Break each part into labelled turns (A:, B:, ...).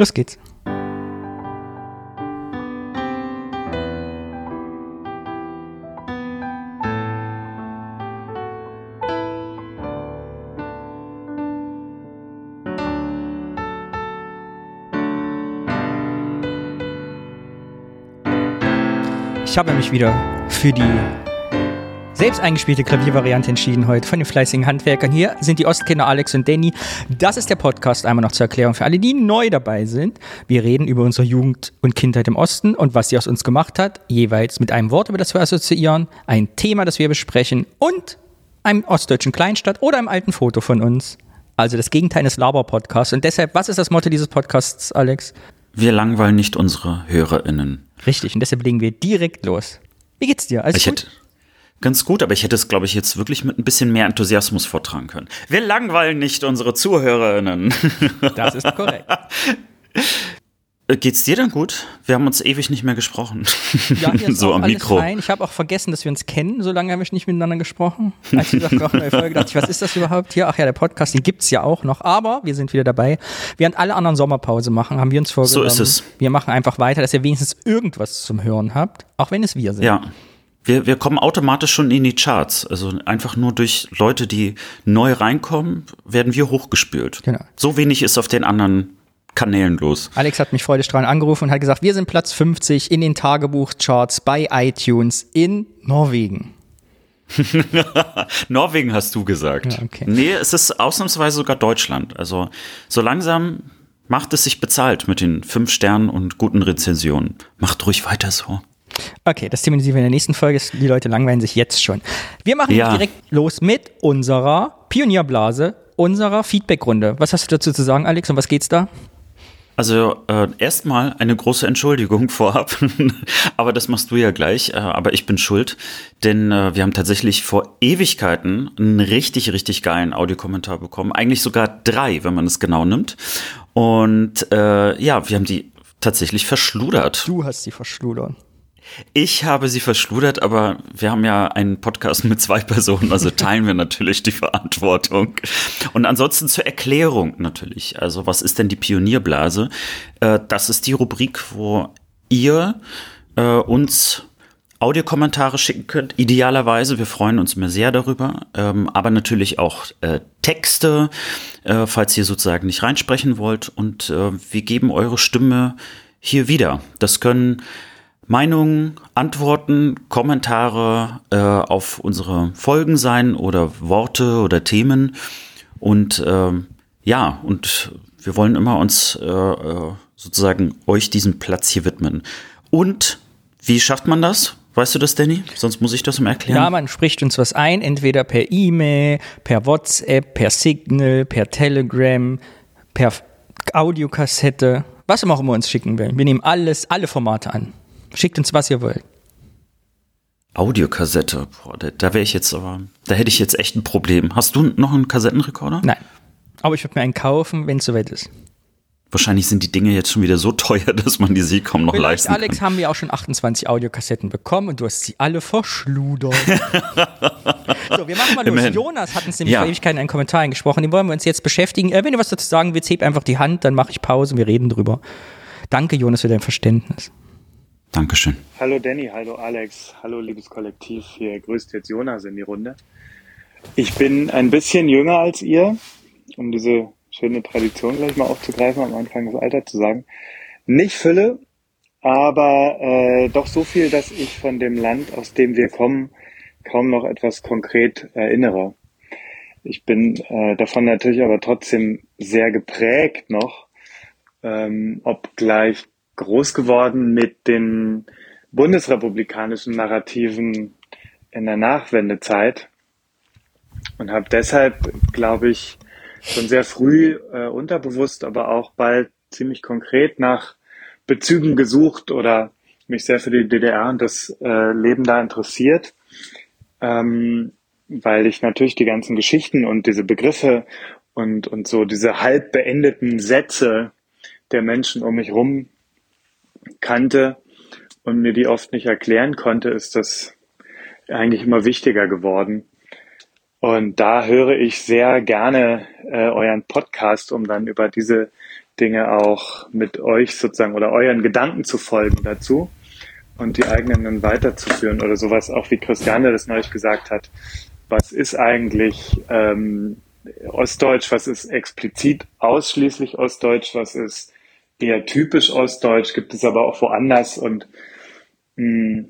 A: Los geht's. Ich habe mich wieder für die selbst eingespielte Klaviervariante entschieden heute von den fleißigen Handwerkern. Hier sind die Ostkinder Alex und Danny. Das ist der Podcast, einmal noch zur Erklärung für alle, die neu dabei sind. Wir reden über unsere Jugend und Kindheit im Osten und was sie aus uns gemacht hat, jeweils mit einem Wort, über das wir assoziieren, ein Thema, das wir besprechen und einem ostdeutschen Kleinstadt oder einem alten Foto von uns. Also das Gegenteil des Laber-Podcasts. Und deshalb, was ist das Motto dieses Podcasts, Alex?
B: Wir langweilen nicht unsere HörerInnen.
A: Richtig, und deshalb legen wir direkt los. Wie geht's dir? Alles
B: ich
A: gut?
B: hätte ganz gut, aber ich hätte es, glaube ich, jetzt wirklich mit ein bisschen mehr Enthusiasmus vortragen können. Wir langweilen nicht unsere ZuhörerInnen.
A: Das ist korrekt.
B: Äh, Geht's dir dann gut? Wir haben uns ewig nicht mehr gesprochen.
A: Ja,
B: so am Mikro.
A: fein. Ich habe auch vergessen, dass wir uns kennen. So lange haben wir nicht miteinander gesprochen. Als ich nach der Folge dachte ich, was ist das überhaupt hier? Ach ja, der Podcast, den gibt's ja auch noch. Aber wir sind wieder dabei. Während alle anderen Sommerpause machen, haben wir uns vorgenommen.
B: ist es.
A: Wir machen einfach weiter, dass ihr wenigstens irgendwas zum Hören habt. Auch wenn es wir sind.
B: Ja. Wir, wir kommen automatisch schon in die Charts. Also einfach nur durch Leute, die neu reinkommen, werden wir hochgespült.
A: Genau.
B: So wenig ist auf den anderen Kanälen los.
A: Alex hat mich freudestrahlend angerufen und hat gesagt, wir sind Platz 50 in den Tagebuchcharts bei iTunes in Norwegen.
B: Norwegen hast du gesagt.
A: Ja, okay.
B: Nee, es ist ausnahmsweise sogar Deutschland. Also so langsam macht es sich bezahlt mit den fünf Sternen und guten Rezensionen. Macht ruhig weiter so.
A: Okay, das thematisieren wir in der nächsten Folge. Die Leute langweilen sich jetzt schon. Wir machen
B: Ja.
A: direkt los mit unserer Pionierblase, unserer Feedbackrunde. Was hast du dazu zu sagen, Alex? Um was geht's da?
B: Also äh, erstmal eine große Entschuldigung vorab, aber das machst du ja gleich, äh, aber ich bin schuld, denn äh, wir haben tatsächlich vor Ewigkeiten einen richtig, richtig geilen Audiokommentar bekommen, eigentlich sogar drei, wenn man es genau nimmt. Und äh, ja, wir haben die tatsächlich verschludert.
A: Du hast sie verschludert.
B: Ich habe sie verschludert, aber wir haben ja einen Podcast mit zwei Personen, also teilen wir natürlich die Verantwortung. Und ansonsten zur Erklärung natürlich. Also was ist denn die Pionierblase? Äh, das ist die Rubrik, wo ihr äh, uns Audiokommentare schicken könnt. Idealerweise, wir freuen uns immer sehr darüber, ähm, aber natürlich auch äh, Texte, falls ihr sozusagen nicht reinsprechen wollt. Und wir geben eure Stimme hier wieder. Das können Meinungen, Antworten, Kommentare äh, auf unsere Folgen sein oder Worte oder Themen. Und ähm, ja, und wir wollen immer uns äh, äh, sozusagen euch diesen Platz hier widmen. Und wie schafft man das? Weißt du das, Danny? Sonst muss ich das mal erklären.
A: Ja, man spricht uns was ein, entweder per E-Mail, per WhatsApp, per Signal, per Telegram, per Audiokassette, was immer auch immer uns schicken will. Wir nehmen alles, alle Formate an. Schickt uns, was ihr wollt.
B: Audiokassette, boah, da, da wäre ich jetzt aber, da hätte ich jetzt echt ein Problem. Hast du noch einen Kassettenrekorder?
A: Nein. Aber ich würde mir einen kaufen, wenn es soweit ist.
B: Wahrscheinlich sind die Dinge jetzt schon wieder so teuer, dass man die sie kaum noch
A: Vielleicht,
B: leisten
A: Alex,
B: kann.
A: haben wir auch schon 28 Audiokassetten bekommen und du hast sie alle verschludert. so, wir machen mal los.
B: Immerhin.
A: Jonas hat uns nämlich
B: Ja.
A: vor Ewigkeiten einen Kommentar eingesprochen, den wollen wir uns jetzt beschäftigen. Äh, wenn du was dazu sagen willst, heb einfach die Hand, dann mache ich Pause und wir reden drüber. Danke, Jonas, für dein Verständnis.
B: Dankeschön.
C: Hallo Danny, hallo Alex, hallo liebes Kollektiv. Hier grüßt jetzt Jonas in die Runde. Ich bin ein bisschen jünger als ihr, um diese schöne Tradition gleich mal aufzugreifen, am Anfang das Alter zu sagen. Nicht Fülle, aber äh, doch so viel, dass ich von dem Land, aus dem wir kommen, kaum noch etwas konkret erinnere. Ich bin äh, davon natürlich aber trotzdem sehr geprägt noch, ähm, obgleich groß geworden mit den bundesrepublikanischen Narrativen in der Nachwendezeit und habe deshalb, glaube ich, schon sehr früh äh, unterbewusst, aber auch bald ziemlich konkret nach Bezügen gesucht oder mich sehr für die DDR und das äh, Leben da interessiert, ähm, weil ich natürlich die ganzen Geschichten und diese Begriffe und, und so diese halb beendeten Sätze der Menschen um mich rum kannte und mir die oft nicht erklären konnte, ist das eigentlich immer wichtiger geworden. Und da höre ich sehr gerne äh, euren Podcast, um dann über diese Dinge auch mit euch sozusagen oder euren Gedanken zu folgen dazu und die eigenen dann weiterzuführen oder sowas, auch wie Christiane das neulich gesagt hat. Was ist eigentlich ähm, Ostdeutsch, was ist explizit ausschließlich Ostdeutsch, was ist eher typisch Ostdeutsch, gibt es aber auch woanders und mh, hm,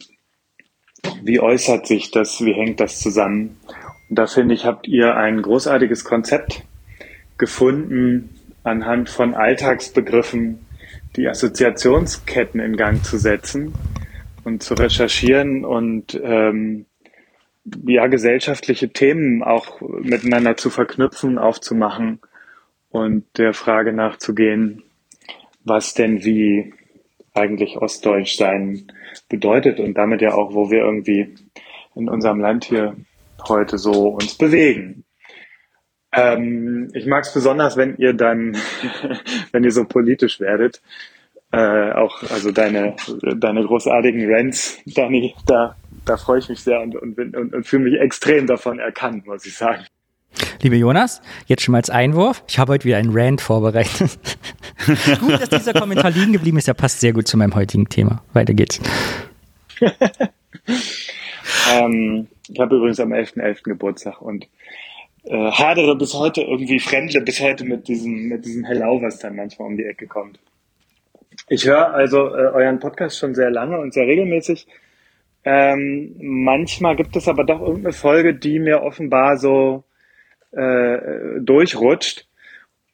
C: wie äußert sich das, wie hängt das zusammen? Und da finde ich, habt ihr ein großartiges Konzept gefunden, anhand von Alltagsbegriffen die Assoziationsketten in Gang zu setzen und zu recherchieren und ähm, ja, gesellschaftliche Themen auch miteinander zu verknüpfen, aufzumachen und der Frage nachzugehen, was denn wie eigentlich Ostdeutsch sein bedeutet und damit ja auch, wo wir irgendwie in unserem Land hier heute so uns bewegen. Ähm, ich mag es besonders, wenn ihr dann, wenn ihr so politisch werdet, äh, auch also deine deine großartigen Rants, Dani, da da freue ich mich sehr und, und, und, und fühle mich extrem davon erkannt, muss ich sagen.
A: Liebe Jonas, jetzt schon mal als Einwurf. Ich habe heute wieder einen Rant vorbereitet. gut, dass dieser Kommentar liegen geblieben ist. Der passt sehr gut zu meinem heutigen Thema. Weiter geht's.
C: ähm, ich habe übrigens am 11.11. .11. Geburtstag und äh, hadere bis heute irgendwie fremdle bis heute mit diesem, mit diesem Hello, was dann manchmal um die Ecke kommt. Ich höre also äh, euren Podcast schon sehr lange und sehr regelmäßig. Ähm, manchmal gibt es aber doch irgendeine Folge, die mir offenbar so äh, durchrutscht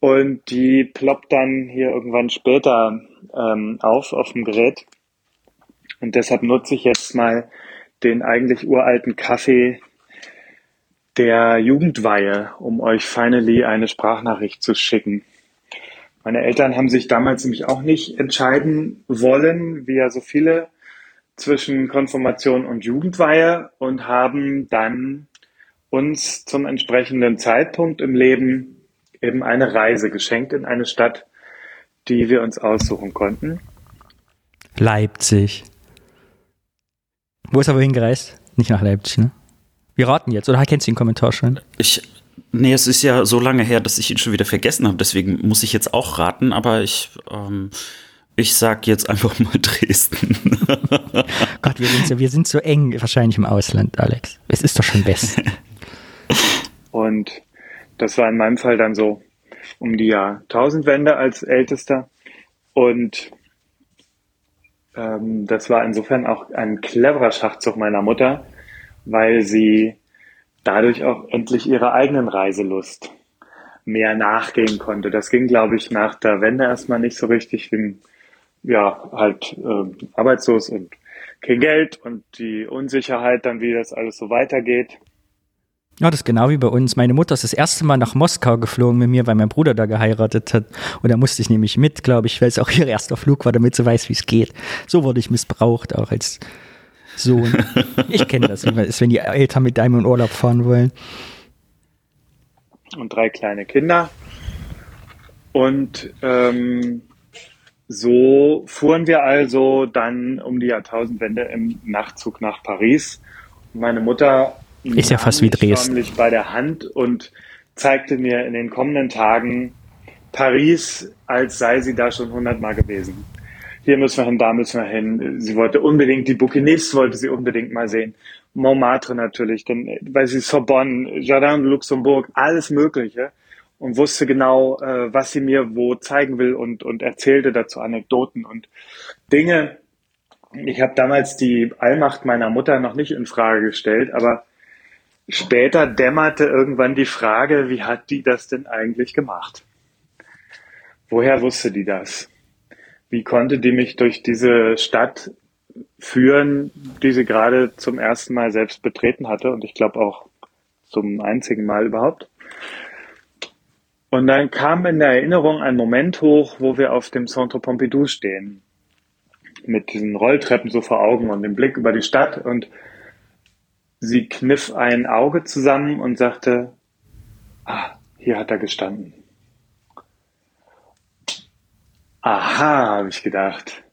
C: und die ploppt dann hier irgendwann später ähm, auf auf dem Gerät. Und deshalb nutze ich jetzt mal den eigentlich uralten Kaffee der Jugendweihe, um euch finally eine Sprachnachricht zu schicken. Meine Eltern haben sich damals nämlich auch nicht entscheiden wollen, wie ja so viele, zwischen Konfirmation und Jugendweihe und haben dann uns zum entsprechenden Zeitpunkt im Leben eben eine Reise geschenkt in eine Stadt, die wir uns aussuchen konnten.
A: Leipzig. Wo ist er wohin gereist? Nicht nach Leipzig, ne? Wir raten jetzt, oder kennst du den Kommentar schon?
B: Ich, nee, es ist ja so lange her, dass ich ihn schon wieder vergessen habe, deswegen muss ich jetzt auch raten, aber ich, ähm, ich sag jetzt einfach mal Dresden.
A: Gott, wir sind, so, wir sind so eng wahrscheinlich im Ausland, Alex. Es ist doch schon besser.
C: Und das war in meinem Fall dann so um die Jahrtausendwende als Ältester. Und ähm, das war insofern auch ein cleverer Schachzug meiner Mutter, weil sie dadurch auch endlich ihrer eigenen Reiselust mehr nachgehen konnte. Das ging, glaube ich, nach der Wende erstmal nicht so richtig, wegen ja, halt äh, arbeitslos und kein Geld und die Unsicherheit dann, wie das alles so weitergeht.
A: Ja, das ist genau wie bei uns. Meine Mutter ist das erste Mal nach Moskau geflogen mit mir, weil mein Bruder da geheiratet hat. Und da musste ich nämlich mit, glaube ich, weil es auch ihr erster Flug war, damit sie weiß, wie es geht. So wurde ich missbraucht, auch als Sohn. Ich kenne das, wenn die Eltern mit einem in Urlaub fahren wollen.
C: Und drei kleine Kinder. Und ähm, so fuhren wir also dann um die Jahrtausendwende im Nachtzug nach Paris. Meine Mutter
A: ist ja fast wie Dresden
C: bei der Hand und zeigte mir in den kommenden Tagen Paris, als sei sie da schon hundertmal gewesen. Hier müssen wir hin, da müssen wir hin. Sie wollte unbedingt die Bouquinistes, wollte sie unbedingt mal sehen. Montmartre natürlich, denn weil sie Sorbonne, Jardin de Luxembourg, alles Mögliche und wusste genau, äh, was sie mir wo zeigen will und, und erzählte dazu Anekdoten und Dinge. Ich habe damals die Allmacht meiner Mutter noch nicht in Frage gestellt, aber später dämmerte irgendwann die Frage, wie hat die das denn eigentlich gemacht? Woher wusste die das? Wie konnte die mich durch diese Stadt führen, die sie gerade zum ersten Mal selbst betreten hatte und ich glaube auch zum einzigen Mal überhaupt? Und dann kam in der Erinnerung ein Moment hoch, wo wir auf dem Centre Pompidou stehen. Mit diesen Rolltreppen so vor Augen und dem Blick über die Stadt. Und sie kniff ein Auge zusammen und sagte, ah, hier hat er gestanden. Aha, habe ich gedacht.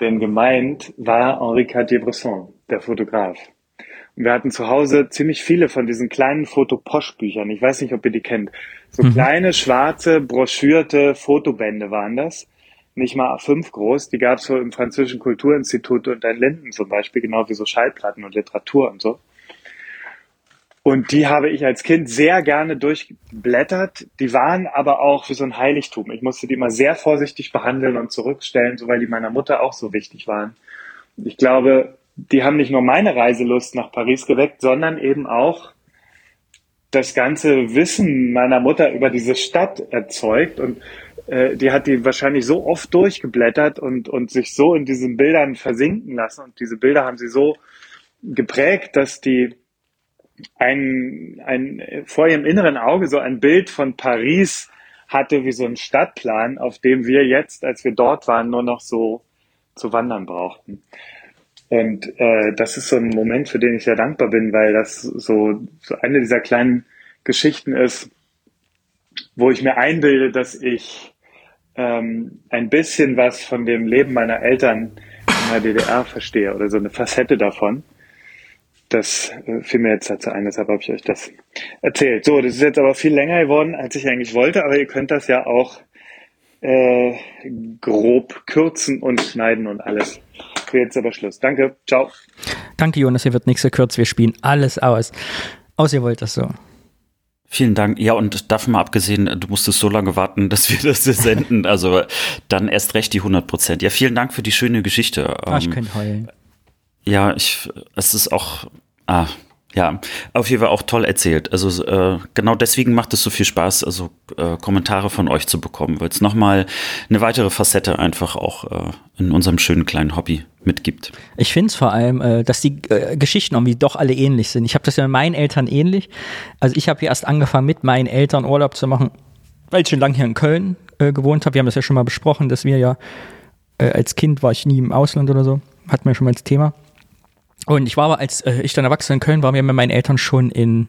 C: Denn gemeint war Henri Cartier-Bresson, der Fotograf. Wir hatten zu Hause ziemlich viele von diesen kleinen Fotoposch-Büchern. Ich weiß nicht, ob ihr die kennt. So mhm. kleine, schwarze, broschürte Fotobände waren das. Nicht mal A5 groß. Die gab es so im Französischen Kulturinstitut und in Linden zum Beispiel, genau wie so Schallplatten und Literatur und so. Und die habe ich als Kind sehr gerne durchblättert. Die waren aber auch wie so ein Heiligtum. Ich musste die immer sehr vorsichtig behandeln und zurückstellen, so weil die meiner Mutter auch so wichtig waren. Ich glaube, die haben nicht nur meine Reiselust nach Paris geweckt, sondern eben auch das ganze Wissen meiner Mutter über diese Stadt erzeugt. Und äh, die hat die wahrscheinlich so oft durchgeblättert und, und sich so in diesen Bildern versinken lassen. Und diese Bilder haben sie so geprägt, dass die ein, ein vor ihrem inneren Auge so ein Bild von Paris hatte wie so ein Stadtplan, auf dem wir jetzt, als wir dort waren, nur noch so zu wandern brauchten. Und äh, das ist so ein Moment, für den ich sehr dankbar bin, weil das so, so eine dieser kleinen Geschichten ist, wo ich mir einbilde, dass ich ähm, ein bisschen was von dem Leben meiner Eltern in der DDR verstehe oder so eine Facette davon. Das äh, fiel mir jetzt dazu ein, deshalb habe ich euch das erzählt. So, das ist jetzt aber viel länger geworden, als ich eigentlich wollte, aber ihr könnt das ja auch äh, grob kürzen und schneiden und alles. Für jetzt aber Schluss. Danke. Ciao.
A: Danke, Jonas. Hier wird nichts gekürzt. Wir spielen alles aus. Aus, ihr wollt das so.
B: Vielen Dank. Ja, und davon mal abgesehen, du musstest so lange warten, dass wir das senden. Also dann erst recht die 100 Prozent. Ja, vielen Dank für die schöne Geschichte.
A: Ah, ich ähm, könnte heulen.
B: Ja, ich, es ist auch, ah, ja, auf jeden Fall auch toll erzählt. Also äh, genau deswegen macht es so viel Spaß, also äh, Kommentare von euch zu bekommen, weil es nochmal eine weitere Facette einfach auch äh, in unserem schönen kleinen Hobby mitgibt.
A: Ich finde es vor allem, äh, dass die äh, Geschichten irgendwie doch alle ähnlich sind. Ich habe das ja mit meinen Eltern ähnlich. Also ich habe hier erst angefangen, mit meinen Eltern Urlaub zu machen, weil ich schon lange hier in Köln äh, gewohnt habe. Wir haben das ja schon mal besprochen, dass wir ja äh, als Kind war ich nie im Ausland oder so. Hatten wir schon mal das Thema. Und ich war aber, als äh, ich dann erwachsen in Köln war, wir mit meinen Eltern schon in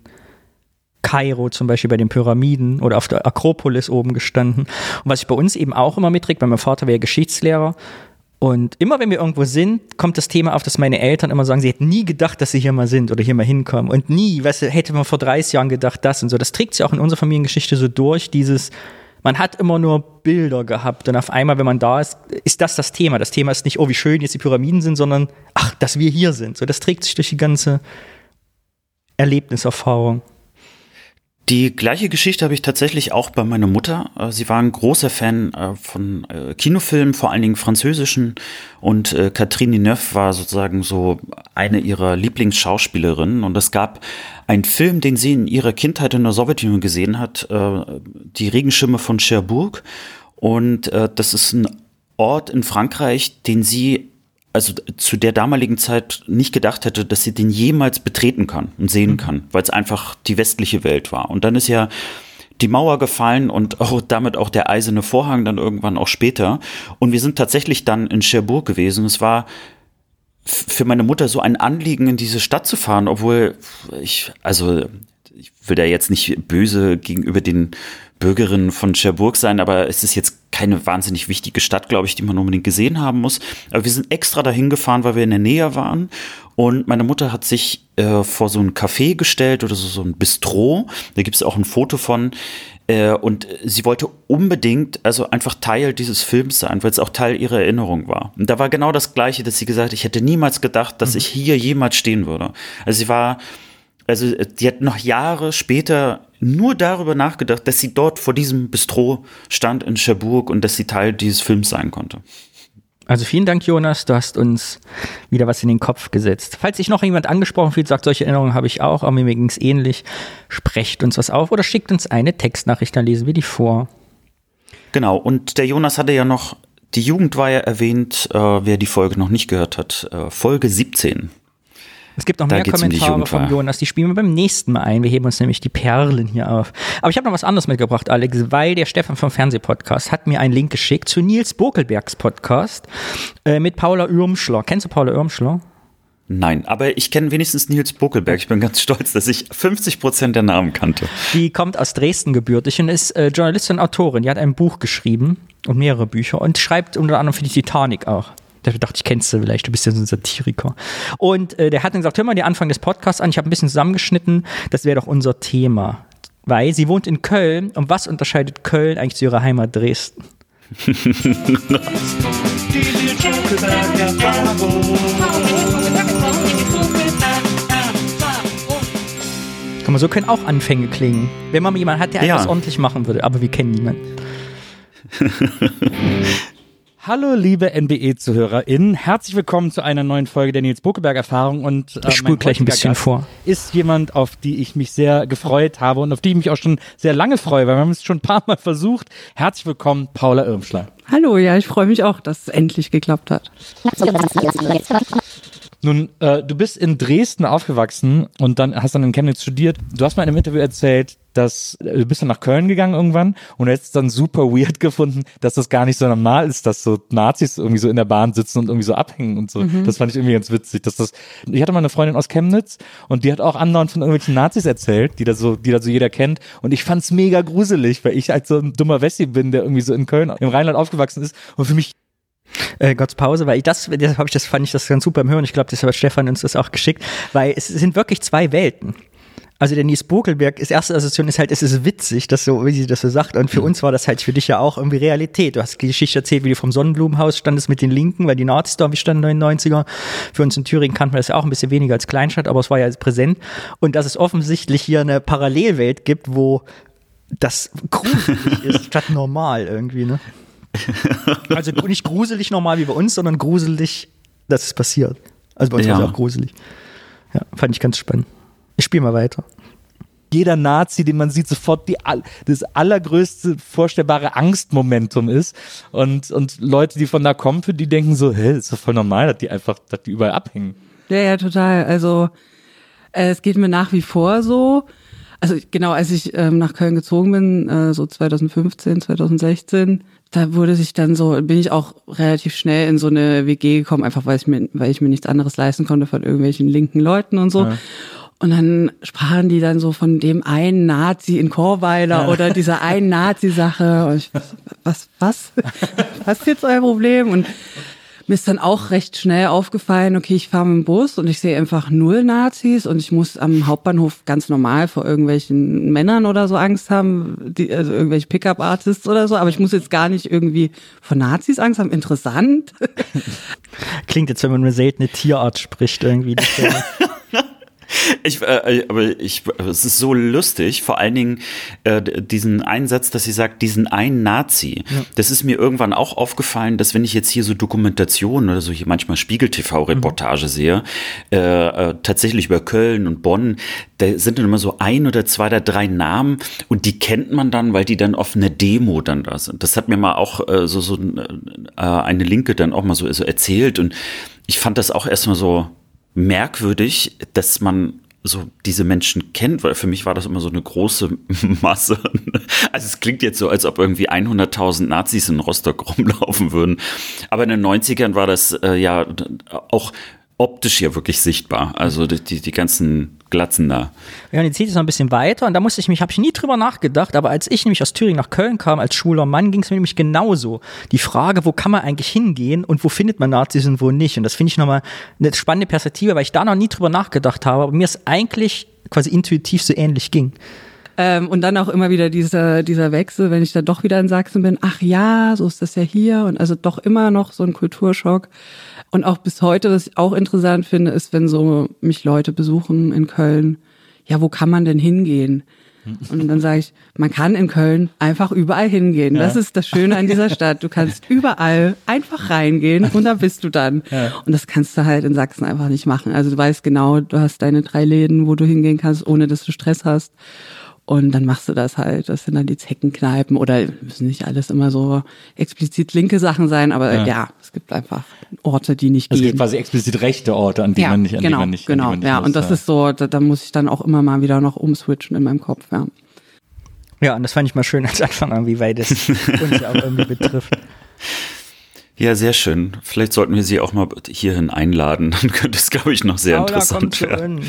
A: Kairo zum Beispiel bei den Pyramiden oder auf der Akropolis oben gestanden. Und was ich bei uns eben auch immer mitträgt, weil mein Vater wäre Geschichtslehrer. Und immer wenn wir irgendwo sind, kommt das Thema auf, dass meine Eltern immer sagen, sie hätten nie gedacht, dass sie hier mal sind oder hier mal hinkommen. Und nie, du, hätte man vor 30 Jahren gedacht, das und so. Das trägt sich auch in unserer Familiengeschichte so durch, dieses, man hat immer nur Bilder gehabt und auf einmal, wenn man da ist, ist das das Thema. Das Thema ist nicht, oh, wie schön jetzt die Pyramiden sind, sondern, ach, dass wir hier sind. So, das trägt sich durch die ganze Erlebniserfahrung.
B: Die gleiche Geschichte habe ich tatsächlich auch bei meiner Mutter. Äh, sie war ein großer Fan äh, von äh, Kinofilmen, vor allen Dingen französischen. Und Catherine Deneuve war sozusagen so eine ihrer Lieblingsschauspielerinnen. Und es gab einen Film, den sie in ihrer Kindheit in der Sowjetunion gesehen hat, die Regenschirme von Cherbourg. Und das ist ein Ort in Frankreich, den sie also zu der damaligen Zeit nicht gedacht hätte, dass sie den jemals betreten kann und sehen mhm. kann, weil es einfach die westliche Welt war. Und dann ist ja die Mauer gefallen und auch damit auch der eiserne Vorhang dann irgendwann auch später. Und wir sind tatsächlich dann in Cherbourg gewesen. Es war für meine Mutter so ein Anliegen, in diese Stadt zu fahren, obwohl ich, also ich will da jetzt nicht böse gegenüber den Bürgerinnen von Cherbourg sein, aber es ist jetzt keine wahnsinnig wichtige Stadt, glaube ich, die man unbedingt gesehen haben muss. Aber wir sind extra dahin gefahren, weil wir in der Nähe waren. Und meine Mutter hat sich äh, vor so ein Café gestellt oder so, so ein Bistro. Da gibt es auch ein Foto von. Äh, und sie wollte unbedingt, also einfach Teil dieses Films sein, weil es auch Teil ihrer Erinnerung war. Und da war genau das Gleiche, dass sie gesagt hat, ich hätte niemals gedacht, dass mhm. ich hier jemals stehen würde. Also sie war also die hat noch Jahre später nur darüber nachgedacht, dass sie dort vor diesem Bistro stand in Cherbourg und dass sie Teil dieses Films sein konnte.
A: Also vielen Dank, Jonas. Du hast uns wieder was in den Kopf gesetzt. Falls sich noch jemand angesprochen fühlt, sagt, solche Erinnerungen habe ich auch, aber mir ging es ähnlich. Sprecht uns was auf oder schickt uns eine Textnachricht, dann lesen wir die vor.
B: Genau, und der Jonas hatte ja noch die Jugendweihe erwähnt, äh, wer die Folge noch nicht gehört hat. Äh, Folge 17.
A: Es gibt noch da mehr Kommentare von Jonas, die spielen wir beim nächsten Mal ein. Wir heben uns nämlich die Perlen hier auf. Aber ich habe noch was anderes mitgebracht, Alex, weil der Stefan vom Fernsehpodcast hat mir einen Link geschickt zu Nils Bokelbergs Podcast äh, mit Paula Irmschler. Kennst du Paula Irmschler?
B: Nein, aber ich kenne wenigstens Nils Bokelberg. Ich bin ganz stolz, dass ich 50 Prozent der Namen kannte.
A: Die kommt aus Dresden gebürtig und ist äh, Journalistin und Autorin. Die hat ein Buch geschrieben und mehrere Bücher und schreibt unter anderem für die Titanic auch. Da dachte ich, kennst du vielleicht, du bist ja so ein Satiriker. Und äh, der hat dann gesagt, hör mal den Anfang des Podcasts an, ich habe ein bisschen zusammengeschnitten, das wäre doch unser Thema. Weil sie wohnt in Köln und was unterscheidet Köln eigentlich zu ihrer Heimat Dresden? Guck mal, so können auch Anfänge klingen. Wenn man jemanden hat, der
B: Ja.
A: etwas ordentlich machen würde, aber wir kennen niemanden.
D: Hallo, liebe NBE-ZuhörerInnen. Herzlich willkommen zu einer neuen Folge der Nils Bokeberg-Erfahrung. Und äh,
A: Ich spul
D: mein
A: gleich ein bisschen
D: Gast
A: vor.
D: Ist jemand, auf die ich mich sehr gefreut habe und auf die ich mich auch schon sehr lange freue, weil wir haben es schon ein paar Mal versucht. Herzlich willkommen, Paula Irmschlein.
E: Hallo, ja, ich freue mich auch, dass es endlich geklappt hat.
D: Nun, äh, du bist in Dresden aufgewachsen und dann hast dann in Chemnitz studiert. Du hast mal in einem Interview erzählt, dass äh, du bist dann nach Köln gegangen irgendwann und hättest dann super weird gefunden, dass das gar nicht so normal ist, dass so Nazis irgendwie so in der Bahn sitzen und irgendwie so abhängen und so. Das fand ich irgendwie ganz witzig. Dass das, ich hatte mal eine Freundin aus Chemnitz und die hat auch andauernd von irgendwelchen Nazis erzählt, die da so, die da so jeder kennt. Und ich fand's mega gruselig, weil ich halt so ein dummer Wessi bin, der irgendwie so in Köln, im Rheinland aufgewachsen ist und für mich
A: äh, Gottes Pause, weil ich das, deshalb habe ich das, fand ich das ganz super im Hören. Ich glaube, deshalb hat Stefan uns das auch geschickt, weil es sind wirklich zwei Welten. Also der Nies Bokelberg, ist erste Assoziation ist halt, es ist witzig, dass so, wie sie das so sagt. Und für uns war das halt für dich ja auch irgendwie Realität. Du hast die Geschichte erzählt, wie du vom Sonnenblumenhaus standest mit den Linken, weil die Nazis da wie standen in den 90er. Für uns in Thüringen kannten wir das ja auch ein bisschen weniger als Kleinstadt, aber es war ja präsent. Und dass es offensichtlich hier eine Parallelwelt gibt, wo das gruselig ist, statt normal irgendwie, ne? Also nicht gruselig normal wie bei uns, sondern gruselig, dass es passiert. Also bei uns
B: Ja.
A: war es auch gruselig. Ja, fand ich ganz spannend. Ich spiele mal weiter.
D: jeder Nazi, den man sieht, sofort die, das allergrößte vorstellbare Angstmomentum ist. Und, und Leute, die von da kommen, für die denken so, hä, ist doch voll normal, dass die einfach, dass die überall abhängen.
E: Ja, ja, total. Also äh, es geht mir nach wie vor so. Also genau, als ich ähm, nach Köln gezogen bin, äh, so 2015, 2016, da wurde sich dann so, bin ich auch relativ schnell in so eine WG gekommen, einfach weil ich mir, weil ich mir nichts anderes leisten konnte von irgendwelchen linken Leuten und so. Und dann sprachen die dann so von dem einen Nazi in Chorweiler oder dieser einen Nazi-Sache. Und ich, was, was? Was ist jetzt euer Problem? Und mir ist dann auch recht schnell aufgefallen, okay, ich fahre mit dem Bus und ich sehe einfach null Nazis und ich muss am Hauptbahnhof ganz normal vor irgendwelchen Männern oder so Angst haben, die, also irgendwelche Pickup-Artists oder so, aber ich muss jetzt gar nicht irgendwie vor Nazis Angst haben. Interessant.
A: Klingt jetzt, wenn man eine seltene Tierart spricht, irgendwie. Ja-
B: Ich, äh, aber ich, es ist so lustig, vor allen Dingen äh, diesen Einsatz, dass sie sagt, diesen einen Nazi. Das ist mir irgendwann auch aufgefallen, dass wenn ich jetzt hier so Dokumentationen oder so hier manchmal Spiegel-TV-Reportage sehe, äh, äh, tatsächlich über Köln und Bonn, da sind dann immer so ein oder zwei oder drei Namen und die kennt man dann, weil die dann auf einer Demo dann da sind. Das hat mir mal auch äh, so, so äh, eine Linke dann auch mal so, so erzählt und ich fand das auch erstmal so merkwürdig, dass man so diese Menschen kennt, weil für mich war das immer so eine große Masse. Also es klingt jetzt so, als ob irgendwie 100.000 Nazis in Rostock rumlaufen würden. Aber in den 90ern war das äh, ja auch optisch ja wirklich sichtbar. Also die, die, die ganzen Glatzen da.
A: Ja, und jetzt geht es noch ein bisschen weiter und da musste ich mich, habe ich nie drüber nachgedacht, aber als ich nämlich aus Thüringen nach Köln kam, als schwuler Mann, ging es mir nämlich genauso. Die Frage, wo kann man eigentlich hingehen und wo findet man Nazis und wo nicht? Und das finde ich nochmal eine spannende Perspektive, weil ich da noch nie drüber nachgedacht habe, aber mir es eigentlich quasi intuitiv so ähnlich ging.
E: Ähm, und dann auch immer wieder dieser, dieser Wechsel, wenn ich dann doch wieder in Sachsen bin, ach ja, so ist das ja hier und also doch immer noch so ein Kulturschock. Und auch bis heute, was ich auch interessant finde, ist, wenn so mich Leute besuchen in Köln, ja, wo kann man denn hingehen? Und dann sage ich, man kann in Köln einfach überall hingehen. Das ist das Schöne an dieser Stadt. Du kannst überall einfach reingehen und da bist du dann. Und das kannst du halt in Sachsen einfach nicht machen. Also du weißt genau, du hast deine drei Läden, wo du hingehen kannst, ohne dass du Stress hast. Und dann machst du das halt. Das sind dann die Zeckenkneipen oder müssen nicht alles immer so explizit linke Sachen sein, aber ja,
D: Ja.
E: es gibt einfach Orte, die nicht
D: Es
E: gehen.
D: gibt quasi explizit rechte Orte, an die
E: ja,
D: man nicht, an
E: genau,
D: die man nicht,
E: genau.
D: an die man nicht
E: ja,
D: muss,
E: und das ist so, da, da muss ich dann auch immer mal wieder noch umswitchen in meinem Kopf, ja.
A: Ja, und das fand ich mal schön als Anfang irgendwie, weil das uns ja auch irgendwie betrifft.
B: Ja, sehr schön. Vielleicht sollten wir sie auch mal hierhin einladen. Dann könnte es, glaube ich, noch sehr
A: Paula,
B: interessant
A: zu
B: werden.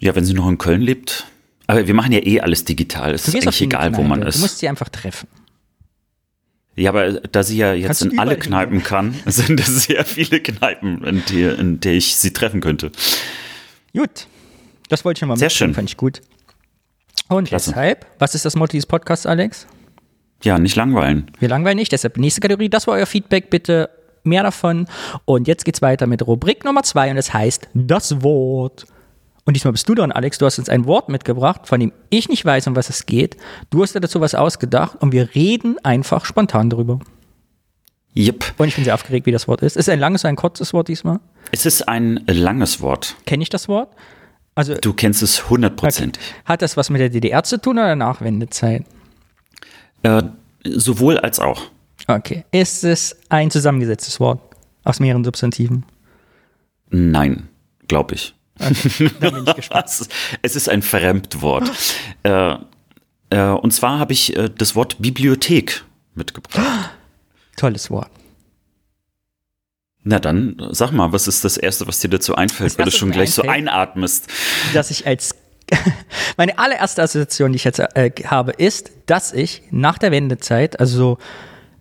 B: Ja, wenn sie noch in Köln lebt. Aber wir machen ja eh alles digital. Es
A: Du
B: ist eigentlich egal, wo man
A: Du
B: ist.
A: musst sie einfach treffen.
B: Ja, aber da sie ja jetzt
A: Kannst du
B: in alle Kneipen kann, sind es sehr viele Kneipen, in, die, in der ich sie treffen könnte.
A: Gut. Das wollte ich mal
B: Sehr schön.
A: fand ich gut. Und
B: Klasse.
A: deshalb, was ist das Motto dieses Podcasts, Alex?
B: Ja, nicht langweilen.
A: Wir langweilen nicht, deshalb nächste Kategorie, das war euer Feedback, bitte mehr davon. Und jetzt geht's weiter mit Rubrik Nummer zwei und es heißt das Wort. Und diesmal bist du dran, Alex. Du hast uns ein Wort mitgebracht, von dem ich nicht weiß, um was es geht. Du hast dir dazu was ausgedacht und wir reden einfach spontan darüber.
B: Yep.
A: Und ich bin sehr aufgeregt, wie das Wort ist. Ist es ein langes oder ein kurzes Wort diesmal?
B: Es ist ein langes Wort.
A: Kenne ich das Wort? Also
B: Du kennst es hundertprozentig.
A: hat das was mit der DDR zu tun oder Nachwendezeit?
B: Äh, sowohl als auch.
A: Okay. Ist es ein zusammengesetztes Wort aus mehreren Substantiven?
B: Nein, glaube ich.
A: Da bin ich gespannt.
B: Es ist ein Fremdwort. äh, äh, und zwar habe ich äh, das Wort Bibliothek mitgebracht.
A: Tolles Wort.
B: Na dann, sag mal, was ist das Erste, was dir dazu einfällt,
A: Das
B: weil du schon gleich so
A: einfällt-
B: einatmest?
A: dass ich als meine allererste Assoziation, die ich jetzt äh, habe, ist, dass ich nach der Wendezeit, also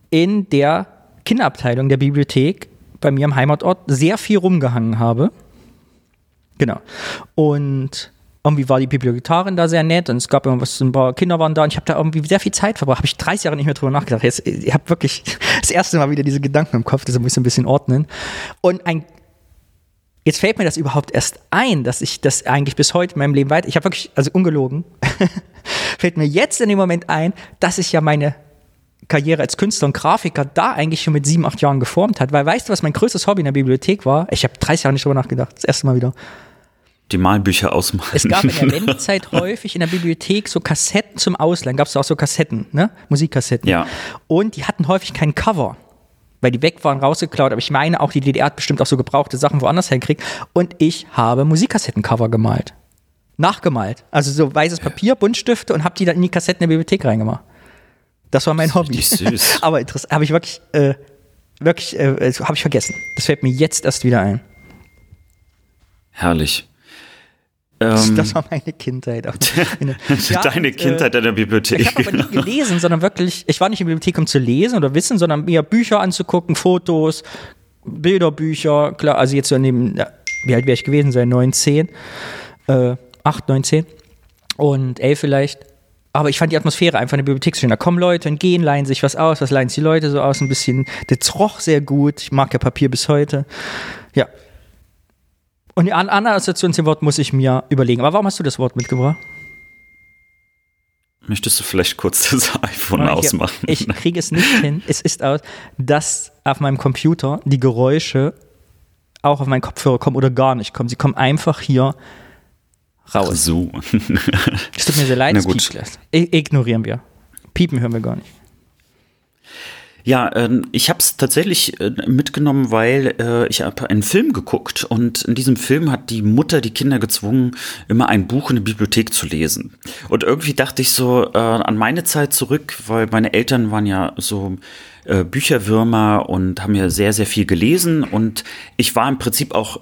A: in der Kinderabteilung der Bibliothek bei mir im Heimatort sehr viel rumgehangen habe. Genau. Und irgendwie war die Bibliothekarin da sehr nett und es gab irgendwas, ein paar Kinder waren da und ich habe da irgendwie sehr viel Zeit verbracht. Habe ich 30 Jahre nicht mehr drüber nachgedacht. Jetzt, ich habe wirklich das erste Mal wieder diese Gedanken im Kopf, das muss ich ein bisschen ordnen. Und ein Jetzt fällt mir das überhaupt erst ein, dass ich das eigentlich bis heute in meinem Leben weiter. Ich habe wirklich, also ungelogen, fällt mir jetzt in dem Moment ein, dass ich ja meine Karriere als Künstler und Grafiker da eigentlich schon mit sieben, acht Jahren geformt hat. Weil weißt du, was mein größtes Hobby in der Bibliothek war? Ich habe 30 Jahre nicht drüber nachgedacht. Das erste Mal wieder.
B: Die Malbücher ausmalen.
A: Es gab in der Wendezeit häufig in der Bibliothek so Kassetten zum Ausleihen. Gab es auch so Kassetten, ne? Musikkassetten.
B: Ja.
A: Und die hatten häufig kein Cover. Weil die weg waren, rausgeklaut. Aber ich meine, auch die DDR hat bestimmt auch so gebrauchte Sachen woanders hergekriegt. Und ich habe Musikkassettencover gemalt. Nachgemalt. Also so weißes Papier, Buntstifte und habe die dann in die Kassetten der Bibliothek reingemacht. Das war mein Hobby.
B: richtig süß.
A: Aber interessant, habe ich wirklich, äh, wirklich, äh, habe ich vergessen. Das fällt mir jetzt erst wieder ein.
B: Herrlich.
A: Das,
B: Ähm,
A: das war meine Kindheit. Meine- Ja,
B: Deine
A: äh,
B: Kindheit in der Bibliothek.
A: Ich habe aber nie gelesen, sondern wirklich, ich war nicht in der Bibliothek, um zu lesen oder wissen, sondern mir Bücher anzugucken, Fotos, Bilderbücher, klar, also jetzt so ja, wie alt wäre ich gewesen sein, 9, 10, äh, 8, 9, 10 und 11 vielleicht. Aber ich fand die Atmosphäre einfach in der Bibliothek schön. Da kommen Leute und gehen, leihen sich was aus, was leihen sich die Leute so aus, ein bisschen, das roch sehr gut. Ich mag ja Papier bis heute. Ja. Und die an- andere Assoziation zum Wort muss ich mir überlegen. Aber warum hast du das Wort mitgebracht?
B: Möchtest du vielleicht kurz das iPhone
A: Hier,
B: ausmachen?
A: Ich kriege es nicht hin. Es ist aus, dass auf meinem Computer die Geräusche auch auf meinen Kopfhörer kommen oder gar nicht kommen. Sie kommen einfach hier raus.
B: so.
A: Es tut mir sehr leid,
B: Na
A: es
B: gut.
A: ignorieren wir. Piepen hören wir gar nicht.
B: Ja, ähm, ich habe es tatsächlich äh, mitgenommen, weil äh, ich habe einen Film geguckt und in diesem Film hat die Mutter die Kinder gezwungen, immer ein Buch in der Bibliothek zu lesen. Und irgendwie dachte ich so äh, an meine Zeit zurück, weil meine Eltern waren ja so äh, Bücherwürmer und haben ja sehr, sehr viel gelesen und ich war im Prinzip auch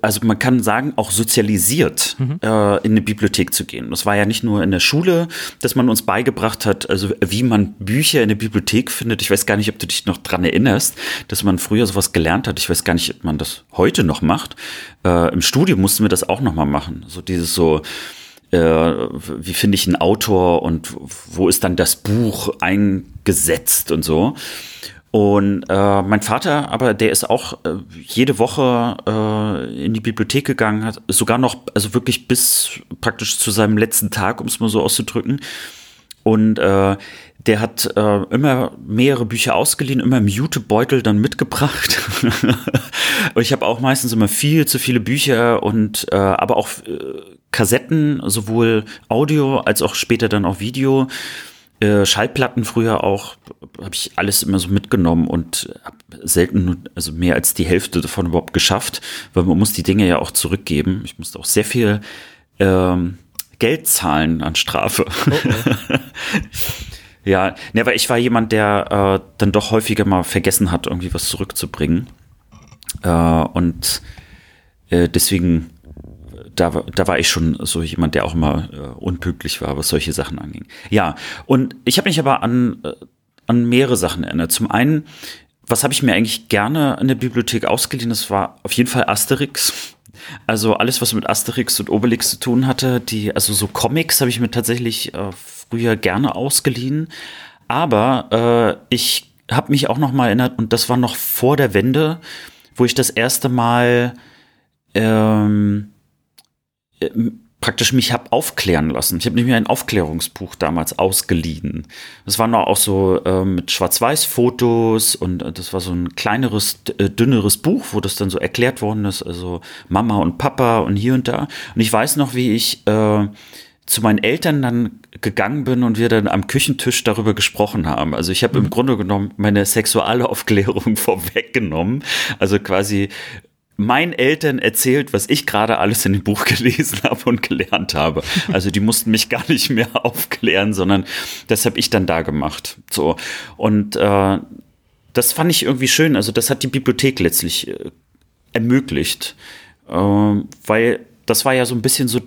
B: also man kann sagen, auch sozialisiert, äh, in eine Bibliothek zu gehen. Das war ja nicht nur in der Schule, dass man uns beigebracht hat, also wie man Bücher in der Bibliothek findet. Ich weiß gar nicht, ob du dich noch dran erinnerst, dass man früher sowas gelernt hat. Ich weiß gar nicht, ob man das heute noch macht. Äh, Im Studium mussten wir das auch noch mal machen. So dieses so, äh, wie finde ich einen Autor und wo ist dann das Buch eingesetzt und so. Und äh, mein Vater, aber der ist auch äh, jede Woche äh, in die Bibliothek gegangen, hat sogar noch, also wirklich bis praktisch zu seinem letzten Tag, um es mal so auszudrücken. Und äh, der hat äh, immer mehrere Bücher ausgeliehen, immer im Jutebeutel dann mitgebracht. und ich habe auch meistens immer viel zu viele Bücher und äh, aber auch äh, Kassetten, sowohl Audio als auch später dann auch Video. Äh, Schallplatten früher auch, habe ich alles immer so mitgenommen und habe selten, also mehr als die Hälfte davon überhaupt geschafft, weil man muss die Dinge ja auch zurückgeben. Ich musste auch sehr viel ähm, Geld zahlen an Strafe. ja, ne, aber ich war jemand, der äh, dann doch häufiger mal vergessen hat, irgendwie was zurückzubringen. Äh, und äh, deswegen da, war- da war ich schon so jemand, der auch immer äh, unpünktlich war, was solche Sachen anging. Ja, und ich habe mich aber an äh, an mehrere Sachen erinnert. Zum einen, was habe ich mir eigentlich gerne in der Bibliothek ausgeliehen? Das war auf jeden Fall Asterix. Also alles, was mit Asterix und Obelix zu tun hatte, die, also so Comics habe ich mir tatsächlich äh, früher gerne ausgeliehen. Aber äh, ich habe mich auch noch mal erinnert, und das war noch vor der Wende, wo ich das erste Mal ähm, äh, praktisch mich habe aufklären lassen. Ich habe nämlich ein Aufklärungsbuch damals ausgeliehen. Das war noch auch so äh, mit Schwarz-Weiß-Fotos und äh, das war so ein kleineres, äh, dünneres Buch, wo das dann so erklärt worden ist, also Mama und Papa und hier und da. Und ich weiß noch, wie ich äh, zu meinen Eltern dann gegangen bin und wir dann am Küchentisch darüber gesprochen haben. Also ich habe mhm. im Grunde genommen meine sexuelle Aufklärung vorweggenommen. Also quasi meinen Eltern erzählt, was ich gerade alles in dem Buch gelesen habe und gelernt habe. Also die mussten mich gar nicht mehr aufklären, sondern das habe ich dann da gemacht. So und äh, das fand ich irgendwie schön. Also das hat die Bibliothek letztlich äh, ermöglicht, äh, weil das war ja so ein bisschen so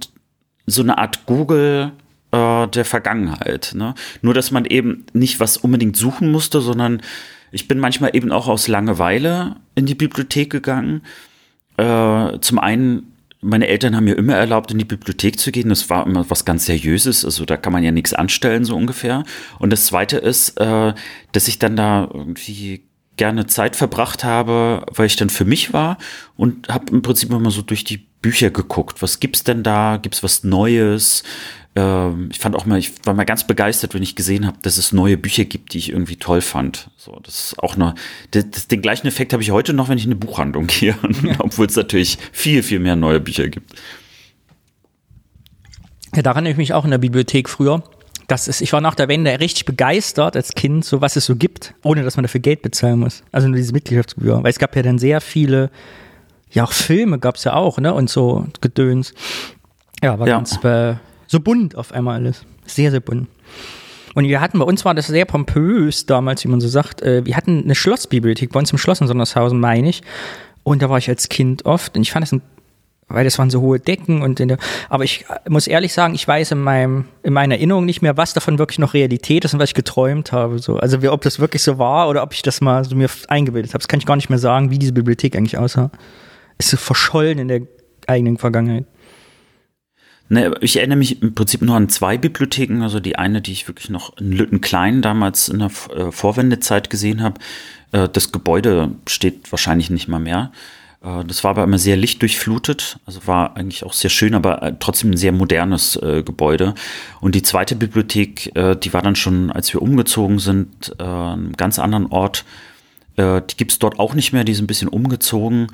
B: so eine Art Google äh, der Vergangenheit. Ne? Nur, dass man eben nicht was unbedingt suchen musste, sondern ich bin manchmal eben auch aus Langeweile in die Bibliothek gegangen. Äh, zum einen, meine Eltern haben mir immer erlaubt, in die Bibliothek zu gehen. Das war immer was ganz Seriöses. Also da kann man ja nichts anstellen, so ungefähr. Und das zweite ist, äh, dass ich dann da irgendwie gerne Zeit verbracht habe, weil ich dann für mich war und habe im Prinzip immer so durch die Bücher geguckt. Was gibt's denn da? Gibt's was Neues? Ähm, ich fand auch mal, ich war mal ganz begeistert, wenn ich gesehen habe, dass es neue Bücher gibt, die ich irgendwie toll fand. So, das ist auch das, den gleichen Effekt habe ich heute noch, wenn ich in eine Buchhandlung gehe, ja. obwohl es natürlich viel, viel mehr neue Bücher gibt.
A: Ja, daran erinnere ich mich auch in der Bibliothek früher das ist, ich war nach der Wende richtig begeistert als Kind, so was es so gibt, ohne dass man dafür Geld bezahlen muss. Also nur diese Mitgliedschaftsgebühr. Weil es gab ja dann sehr viele, ja auch Filme gab es ja auch, ne? Und so Gedöns. Ja, war ja. ganz äh, so bunt auf einmal alles. Sehr, sehr bunt. Und wir hatten, bei uns war das sehr pompös damals, wie man so sagt. Äh, wir hatten eine Schlossbibliothek bei uns im Schloss in Sondershausen, meine ich. Und da war ich als Kind oft. Und ich fand das ein weil das waren so hohe Decken und der, aber ich muss ehrlich sagen, ich weiß in meinem in meiner Erinnerung nicht mehr, was davon wirklich noch Realität ist und was ich geträumt habe. So, also wie, ob das wirklich so war oder ob ich das mal so mir eingebildet habe. Das kann ich gar nicht mehr sagen, wie diese Bibliothek eigentlich aussah. Ist so verschollen in der eigenen Vergangenheit.
B: Ne, ich erinnere mich im Prinzip nur an zwei Bibliotheken. Also die eine, die ich wirklich noch in Lüttenklein damals in der äh, Vorwendezeit gesehen habe. Äh, das Gebäude steht wahrscheinlich nicht mal mehr. Äh, das war aber immer sehr lichtdurchflutet, also war eigentlich auch sehr schön, aber trotzdem ein sehr modernes Gebäude. Und die zweite Bibliothek, die war dann schon, als wir umgezogen sind, äh, einem ganz anderen Ort. Die gibt's dort auch nicht mehr, die ist ein bisschen umgezogen.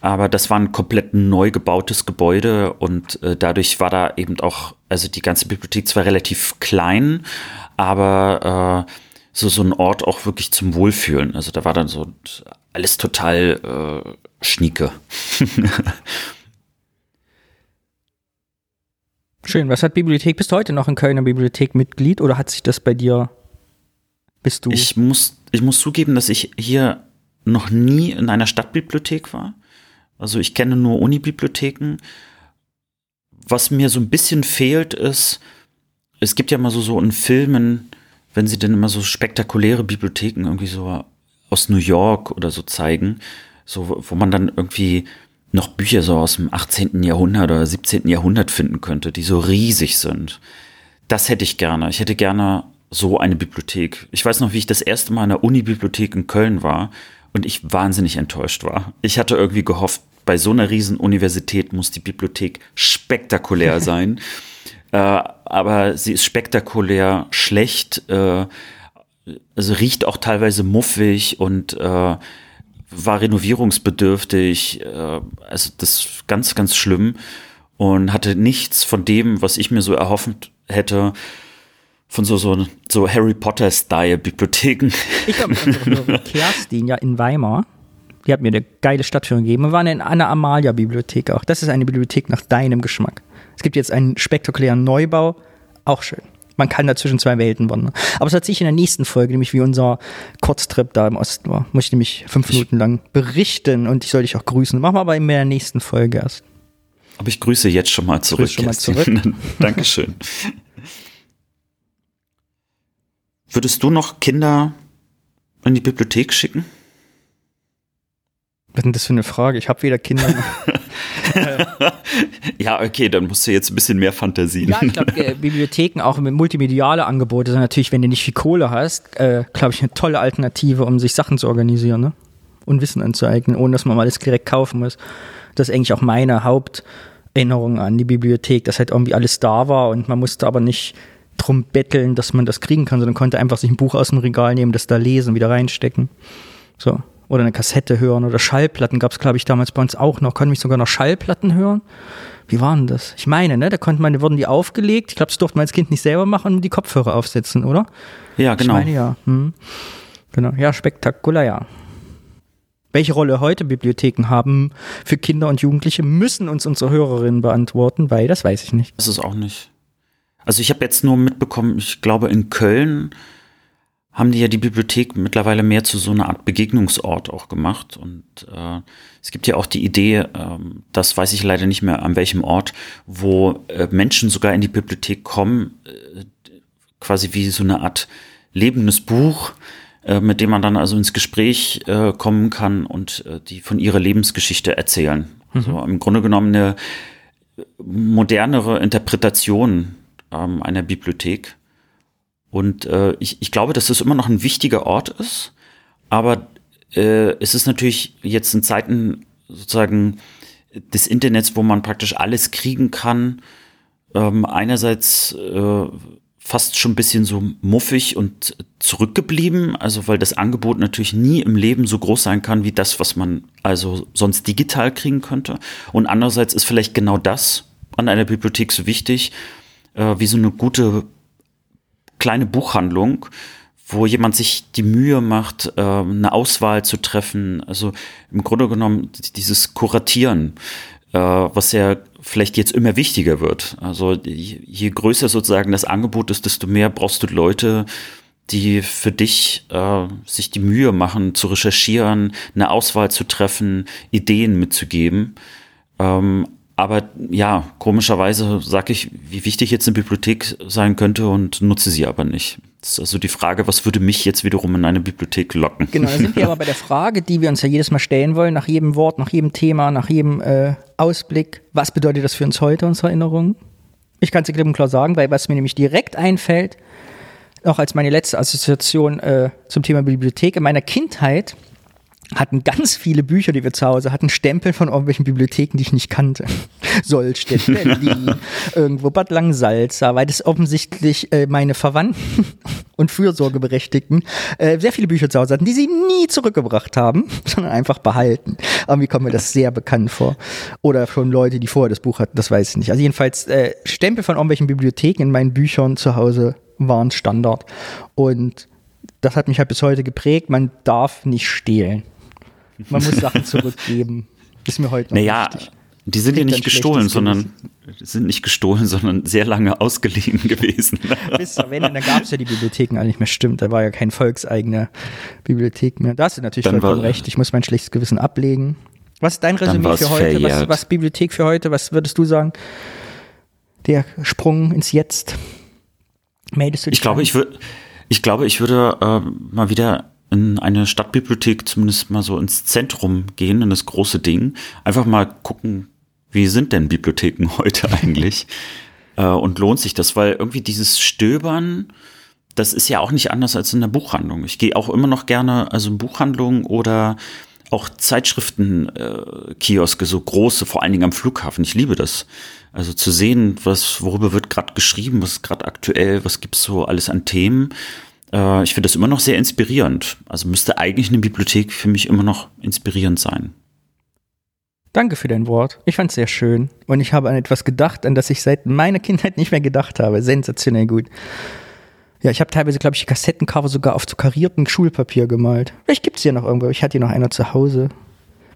B: Aber das war ein komplett neu gebautes Gebäude und äh, dadurch war da eben auch, also die ganze Bibliothek zwar relativ klein, aber äh, so, so ein Ort auch wirklich zum Wohlfühlen. Also da war dann so alles total äh, schnieke.
A: Schön. Was hat Bibliothek? Bist du heute noch in Kölner Bibliothek Mitglied oder hat sich das bei dir? Bist du?
B: Ich muss, ich muss zugeben, dass ich hier noch nie in einer Stadtbibliothek war. Also ich kenne nur Unibibliotheken. Was mir so ein bisschen fehlt, ist, es gibt ja mal so, so in Filmen, wenn sie denn immer so spektakuläre Bibliotheken irgendwie so aus New York oder so zeigen, so, wo man dann irgendwie noch Bücher so aus dem 18. Jahrhundert oder 17. Jahrhundert finden könnte, die so riesig sind. Das hätte ich gerne. Ich hätte gerne so eine Bibliothek. Ich weiß noch, wie ich das erste Mal in der Unibibliothek in Köln war und ich wahnsinnig enttäuscht war. Ich hatte irgendwie gehofft, bei so einer riesen Universität muss die Bibliothek spektakulär sein. äh, aber sie ist spektakulär schlecht. Äh, also riecht auch teilweise muffig und äh, war renovierungsbedürftig. Äh, also das ist ganz, ganz schlimm und hatte nichts von dem, was ich mir so erhofft hätte von so, so, so Harry Potter-Style-Bibliotheken.
A: Ich habe mit Kerstin ja in Weimar. Die hat mir eine geile Stadtführung gegeben. Wir waren in einer Amalia-Bibliothek auch. Das ist eine Bibliothek nach deinem Geschmack. Es gibt jetzt einen spektakulären Neubau. Auch schön man kann da zwischen zwei Welten wandern. Aber das erzähle ich in der nächsten Folge, nämlich wie unser Kurztrip da im Osten war. Muss ich nämlich fünf Minuten lang berichten und ich soll dich auch grüßen. Machen wir aber in der nächsten Folge erst.
B: Aber ich grüße jetzt schon mal zurück.
A: Schon mal zurück.
B: Dankeschön. Würdest du noch Kinder in die Bibliothek schicken?
A: Was ist denn das für eine Frage? Ich habe weder Kinder noch.
B: ja, okay, dann musst du jetzt ein bisschen mehr Fantasie.
A: Ja, ich glaube, äh, Bibliotheken, auch mit multimediale Angebote, sind natürlich, wenn du nicht viel Kohle hast, äh, glaube ich, eine tolle Alternative, um sich Sachen zu organisieren ne? und Wissen anzueignen, ohne dass man mal alles direkt kaufen muss. Das ist eigentlich auch meine Haupterinnerung an die Bibliothek, dass halt irgendwie alles da war und man musste aber nicht drum betteln, dass man das kriegen kann, sondern konnte einfach sich ein Buch aus dem Regal nehmen, das da lesen, wieder reinstecken. So. Oder eine Kassette hören oder Schallplatten gab es, glaube ich, damals bei uns auch noch. Konnte mich sogar noch Schallplatten hören. Wie waren das? Ich meine, ne, da konnte man, wurden die aufgelegt. Ich glaube, das durfte man als Kind nicht selber machen und die Kopfhörer aufsetzen, oder?
B: Ja, genau.
A: Ich meine, ja. Hm. Genau. Ja, spektakulär, ja. Welche Rolle heute Bibliotheken haben für Kinder und Jugendliche, müssen uns unsere Hörerinnen beantworten, weil das weiß ich nicht.
B: Das ist auch nicht. Also ich habe jetzt nur mitbekommen, ich glaube in Köln haben die ja die Bibliothek mittlerweile mehr zu so einer Art Begegnungsort auch gemacht. Und äh, es gibt ja auch die Idee, äh, das weiß ich leider nicht mehr an welchem Ort, wo äh, Menschen sogar in die Bibliothek kommen, äh, quasi wie so eine Art lebendes Buch, äh, mit dem man dann also ins Gespräch äh, kommen kann und äh, die von ihrer Lebensgeschichte erzählen. Mhm. Also im Grunde genommen eine modernere Interpretation ähm, einer Bibliothek. Und äh, ich, ich glaube, dass das immer noch ein wichtiger Ort ist, aber äh, es ist natürlich jetzt in Zeiten sozusagen des Internets, wo man praktisch alles kriegen kann, ähm, einerseits äh, fast schon ein bisschen so muffig und zurückgeblieben, also weil das Angebot natürlich nie im Leben so groß sein kann wie das, was man also sonst digital kriegen könnte. Und andererseits ist vielleicht genau das an einer Bibliothek so wichtig, äh, wie so eine gute kleine Buchhandlung, wo jemand sich die Mühe macht, äh, eine Auswahl zu treffen. Also im Grunde genommen dieses Kuratieren, äh, was ja vielleicht jetzt immer wichtiger wird. Also je größer sozusagen das Angebot ist, desto mehr brauchst du Leute, die für dich äh, sich die Mühe machen, zu recherchieren, eine Auswahl zu treffen, Ideen mitzugeben. Ähm, aber ja, komischerweise sage ich, wie wichtig jetzt eine Bibliothek sein könnte und nutze sie aber nicht. Das ist also die Frage, was würde mich jetzt wiederum in eine Bibliothek locken?
A: Genau, da sind wir aber bei der Frage, die wir uns ja jedes Mal stellen wollen, nach jedem Wort, nach jedem Thema, nach jedem äh, Ausblick. Was bedeutet das für uns heute, unsere Erinnerungen? Ich kann es dir klipp und klar sagen, weil was mir nämlich direkt einfällt, auch als meine letzte Assoziation äh, zum Thema Bibliothek in meiner Kindheit, hatten ganz viele Bücher, die wir zu Hause hatten, Stempel von irgendwelchen Bibliotheken, die ich nicht kannte. Solstedt, Berlin, irgendwo Bad Langsalza, weil das offensichtlich äh, meine Verwandten und Fürsorgeberechtigten äh, sehr viele Bücher zu Hause hatten, die sie nie zurückgebracht haben, sondern einfach behalten. Irgendwie kommt mir das sehr bekannt vor. Oder schon Leute, die vorher das Buch hatten, das weiß ich nicht. Also jedenfalls äh, Stempel von irgendwelchen Bibliotheken in meinen Büchern zu Hause waren Standard. Und das hat mich halt bis heute geprägt. Man darf nicht stehlen. Man muss Sachen zurückgeben. Ist mir heute noch
B: naja, wichtig. Die sind ja nicht gestohlen, sondern sind nicht gestohlen, sondern sehr lange ausgeliehen gewesen.
A: Bis zur Wende, dann gab es ja die Bibliotheken nicht mehr. Stimmt, da war ja kein volkseigene Bibliothek mehr. Da hast du natürlich dann vollkommen recht. Ich muss mein schlechtes Gewissen ablegen. Was ist dein Resümee für heute? Was, was Bibliothek für heute? Was würdest du sagen? Der Sprung ins Jetzt.
B: Meldest du dich? Ich glaube, ich würde, ich glaube, ich würde äh, mal wieder in eine Stadtbibliothek zumindest mal so ins Zentrum gehen, in das große Ding. Einfach mal gucken, wie sind denn Bibliotheken heute eigentlich? äh, und lohnt sich das? Weil irgendwie dieses Stöbern, das ist ja auch nicht anders als in der Buchhandlung. Ich gehe auch immer noch gerne, also in Buchhandlungen oder auch Zeitschriftenkioske, äh, so große, vor allen Dingen am Flughafen. Ich liebe das. Also zu sehen, was, worüber wird gerade geschrieben, was ist gerade aktuell, was gibt's so alles an Themen. Äh, ich finde das immer noch sehr inspirierend. Also müsste eigentlich eine Bibliothek für mich immer noch inspirierend sein.
A: Danke für dein Wort. Ich fand es sehr schön. Und ich habe an etwas gedacht, an das ich seit meiner Kindheit nicht mehr gedacht habe. Sensationell gut. Ja, ich habe teilweise, glaube ich, die Kassettencover sogar auf so kariertem Schulpapier gemalt. Vielleicht gibt es hier noch irgendwo. Ich hatte hier noch einer zu Hause.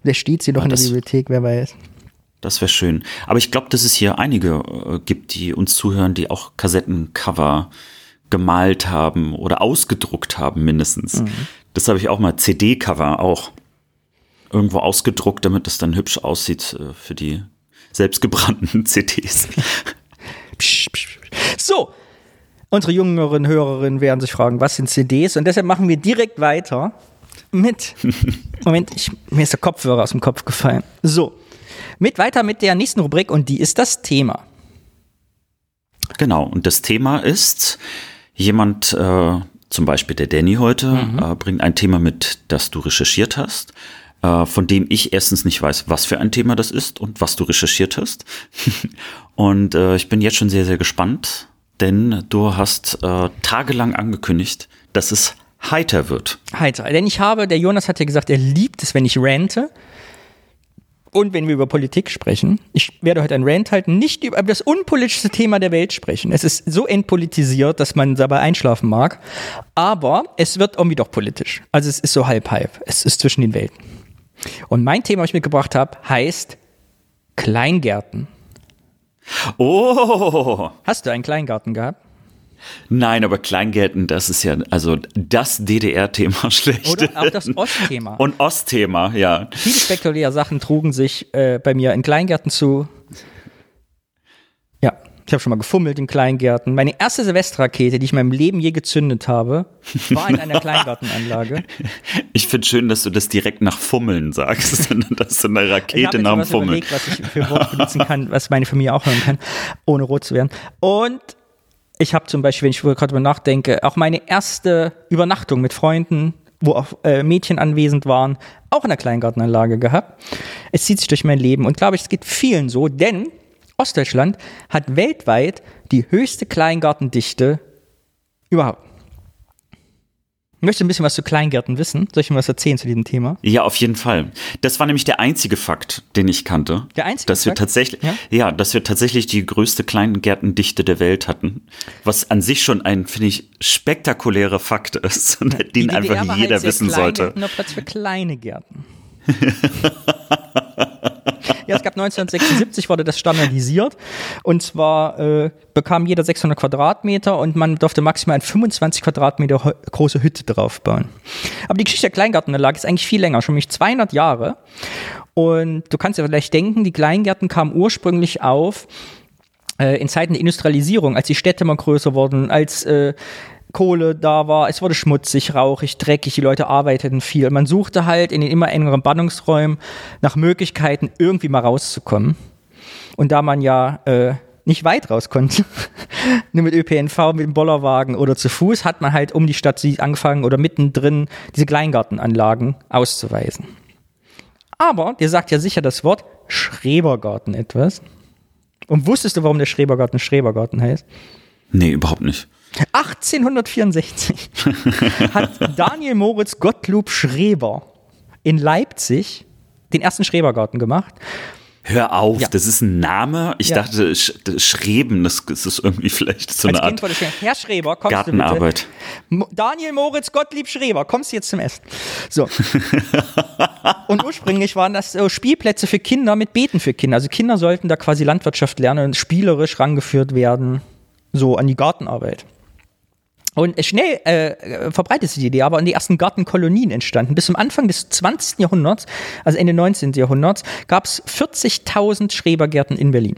A: Vielleicht steht sie noch ja, in der Bibliothek, wer weiß.
B: Das wäre schön. Aber ich glaube, dass es hier einige äh, gibt, die uns zuhören, die auch Kassettencover gemalt haben oder ausgedruckt haben mindestens. Mhm. Das habe ich auch mal. CD-Cover auch irgendwo ausgedruckt, damit es dann hübsch aussieht äh, für die selbstgebrannten CDs.
A: so, Unsere jüngeren Hörerinnen werden sich fragen, was sind CDs? Und deshalb machen wir direkt weiter mit. Moment, ich, mir ist der Kopfhörer aus dem Kopf gefallen. So, mit weiter mit der nächsten Rubrik und die ist das Thema.
B: Genau, und das Thema ist, jemand, äh, zum Beispiel der Danny heute, mhm. äh, bringt ein Thema mit, das du recherchiert hast, äh, von dem ich erstens nicht weiß, was für ein Thema das ist und was du recherchiert hast. und äh, ich bin jetzt schon sehr, sehr gespannt, denn du hast äh, tagelang angekündigt, dass es heiter wird.
A: Heiter, denn ich habe, der Jonas hat ja gesagt, er liebt es, wenn ich rante. Und wenn wir über Politik sprechen, ich werde heute ein Rant halten, nicht über das unpolitischste Thema der Welt sprechen. Es ist so entpolitisiert, dass man dabei einschlafen mag. Aber es wird irgendwie doch politisch. Also es ist so halb-halb. Es ist zwischen den Welten. Und mein Thema, was ich mitgebracht habe, heißt Kleingärten.
B: Oh!
A: Hast du einen Kleingarten gehabt?
B: Nein, aber Kleingärten, das ist ja also das DDR-Thema schlecht.
A: Oder auch das Ostthema.
B: Und Ostthema, ja.
A: Viele spektakuläre Sachen trugen sich äh, bei mir in Kleingärten zu. Ja, ich habe schon mal gefummelt in Kleingärten. Meine erste Silvesterrakete, die ich in meinem Leben je gezündet habe, war in einer Kleingartenanlage.
B: Ich finde schön, dass du das direkt nach Fummeln sagst, dass du eine Rakete nach dem Fummeln.
A: Ich was ich für Wort benutzen kann, was meine Familie auch hören kann, ohne rot zu werden. Und ich habe zum Beispiel, wenn ich gerade darüber nachdenke, auch meine erste Übernachtung mit Freunden, wo auch äh, Mädchen anwesend waren, auch in der Kleingartenanlage gehabt. Es zieht sich durch mein Leben und glaube ich, es geht vielen so, denn Ostdeutschland hat weltweit die höchste Kleingartendichte überhaupt. Möchtest du ein bisschen was zu Kleingärten wissen? Soll ich mir was erzählen zu diesem Thema?
B: Ja, auf jeden Fall. Das war nämlich der einzige Fakt, den ich kannte.
A: Der einzige
B: dass wir tatsächlich, ja? ja, dass wir tatsächlich die größte Kleingärtendichte der Welt hatten. Was an sich schon ein, finde ich, spektakulärer Fakt ist, den einfach jeder halt wissen sollte.
A: Nur Platz für kleine Gärten. Ja, es gab 1976 wurde das standardisiert und zwar äh, bekam jeder 600 Quadratmeter und man durfte maximal eine 25 Quadratmeter große Hütte drauf bauen. Aber die Geschichte der Kleingartenanlage ist eigentlich viel länger, schon nämlich 200 Jahre. Und du kannst dir vielleicht denken, die Kleingärten kamen ursprünglich auf äh, in Zeiten der Industrialisierung, als die Städte immer größer wurden, als äh, Kohle da war, es wurde schmutzig, rauchig, dreckig, die Leute arbeiteten viel. Man suchte halt in den immer engeren Bannungsräumen nach Möglichkeiten, irgendwie mal rauszukommen. Und da man ja äh, nicht weit raus konnte, nur mit ÖPNV, mit dem Bollerwagen oder zu Fuß, hat man halt um die Stadt angefangen oder mittendrin diese Kleingartenanlagen auszuweisen. Aber dir sagt ja sicher das Wort Schrebergarten etwas. Und wusstest du, warum der Schrebergarten Schrebergarten heißt?
B: Nee, überhaupt nicht.
A: 1864 hat Daniel Moritz Gottlob Schreber in Leipzig den ersten Schrebergarten gemacht.
B: Hör auf, ja. das ist ein Name. Ich ja. dachte, Sch Schreben, das, ist irgendwie vielleicht so eine Art
A: Herr Schreber, kommst
B: Gartenarbeit.
A: Du bitte? Daniel Moritz Gottlieb Schreber, kommst du jetzt zum Essen? So. und ursprünglich waren das so Spielplätze für Kinder mit Beeten für Kinder. Also Kinder sollten da quasi Landwirtschaft lernen und spielerisch rangeführt werden, so an die Gartenarbeit. Und schnell äh, verbreitet sich die Idee, aber in die ersten Gartenkolonien entstanden. Bis zum Anfang des 20. Jahrhunderts, also Ende 19. Jahrhunderts, gab es 40.000 Schrebergärten in Berlin.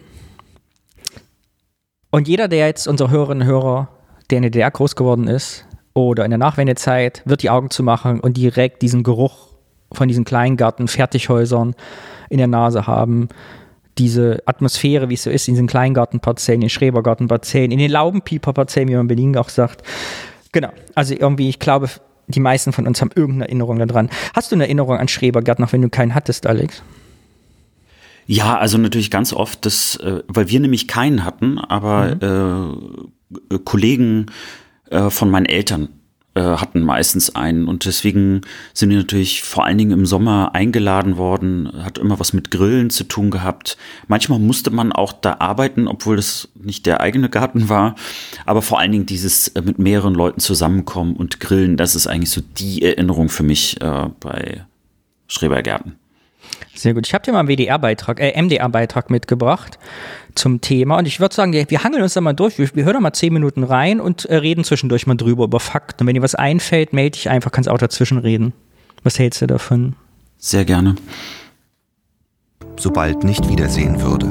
A: Und jeder, der jetzt unsere Hörerinnen und Hörer, der in der DDR groß geworden ist oder in der Nachwendezeit, wird die Augen zu machen und direkt diesen Geruch von diesen Kleingarten, Fertighäusern in der Nase haben diese Atmosphäre, wie es so ist, in diesen Kleingartenparzellen, in den Schrebergartenparzellen, in den Laubenpieperparzellen, wie man in Berlin auch sagt. Genau. Also irgendwie, ich glaube, die meisten von uns haben irgendeine Erinnerung daran. Hast du eine Erinnerung an Schrebergärten, auch wenn du keinen hattest, Alex?
B: Ja, also natürlich ganz oft, das, äh, weil wir nämlich keinen hatten, aber mhm. äh, Kollegen äh, von meinen Eltern hatten meistens einen und deswegen sind die natürlich vor allen Dingen im Sommer eingeladen worden, hat immer was mit Grillen zu tun gehabt. Manchmal musste man auch da arbeiten, obwohl das nicht der eigene Garten war, aber vor allen Dingen dieses äh, mit mehreren Leuten zusammenkommen und grillen, das ist eigentlich so die Erinnerung für mich äh, bei Schrebergärten.
A: Sehr gut. Ich habe dir mal einen WDR-Beitrag, äh, MDR-Beitrag mitgebracht zum Thema. Und ich würde sagen, wir hangeln uns da mal durch. Wir, wir hören da mal zehn Minuten rein und äh, reden zwischendurch mal drüber, über Fakten. Und wenn dir was einfällt, melde dich einfach, kannst auch dazwischen reden. Was hältst du davon?
B: Sehr gerne.
F: Sobald nicht wiedersehen würde.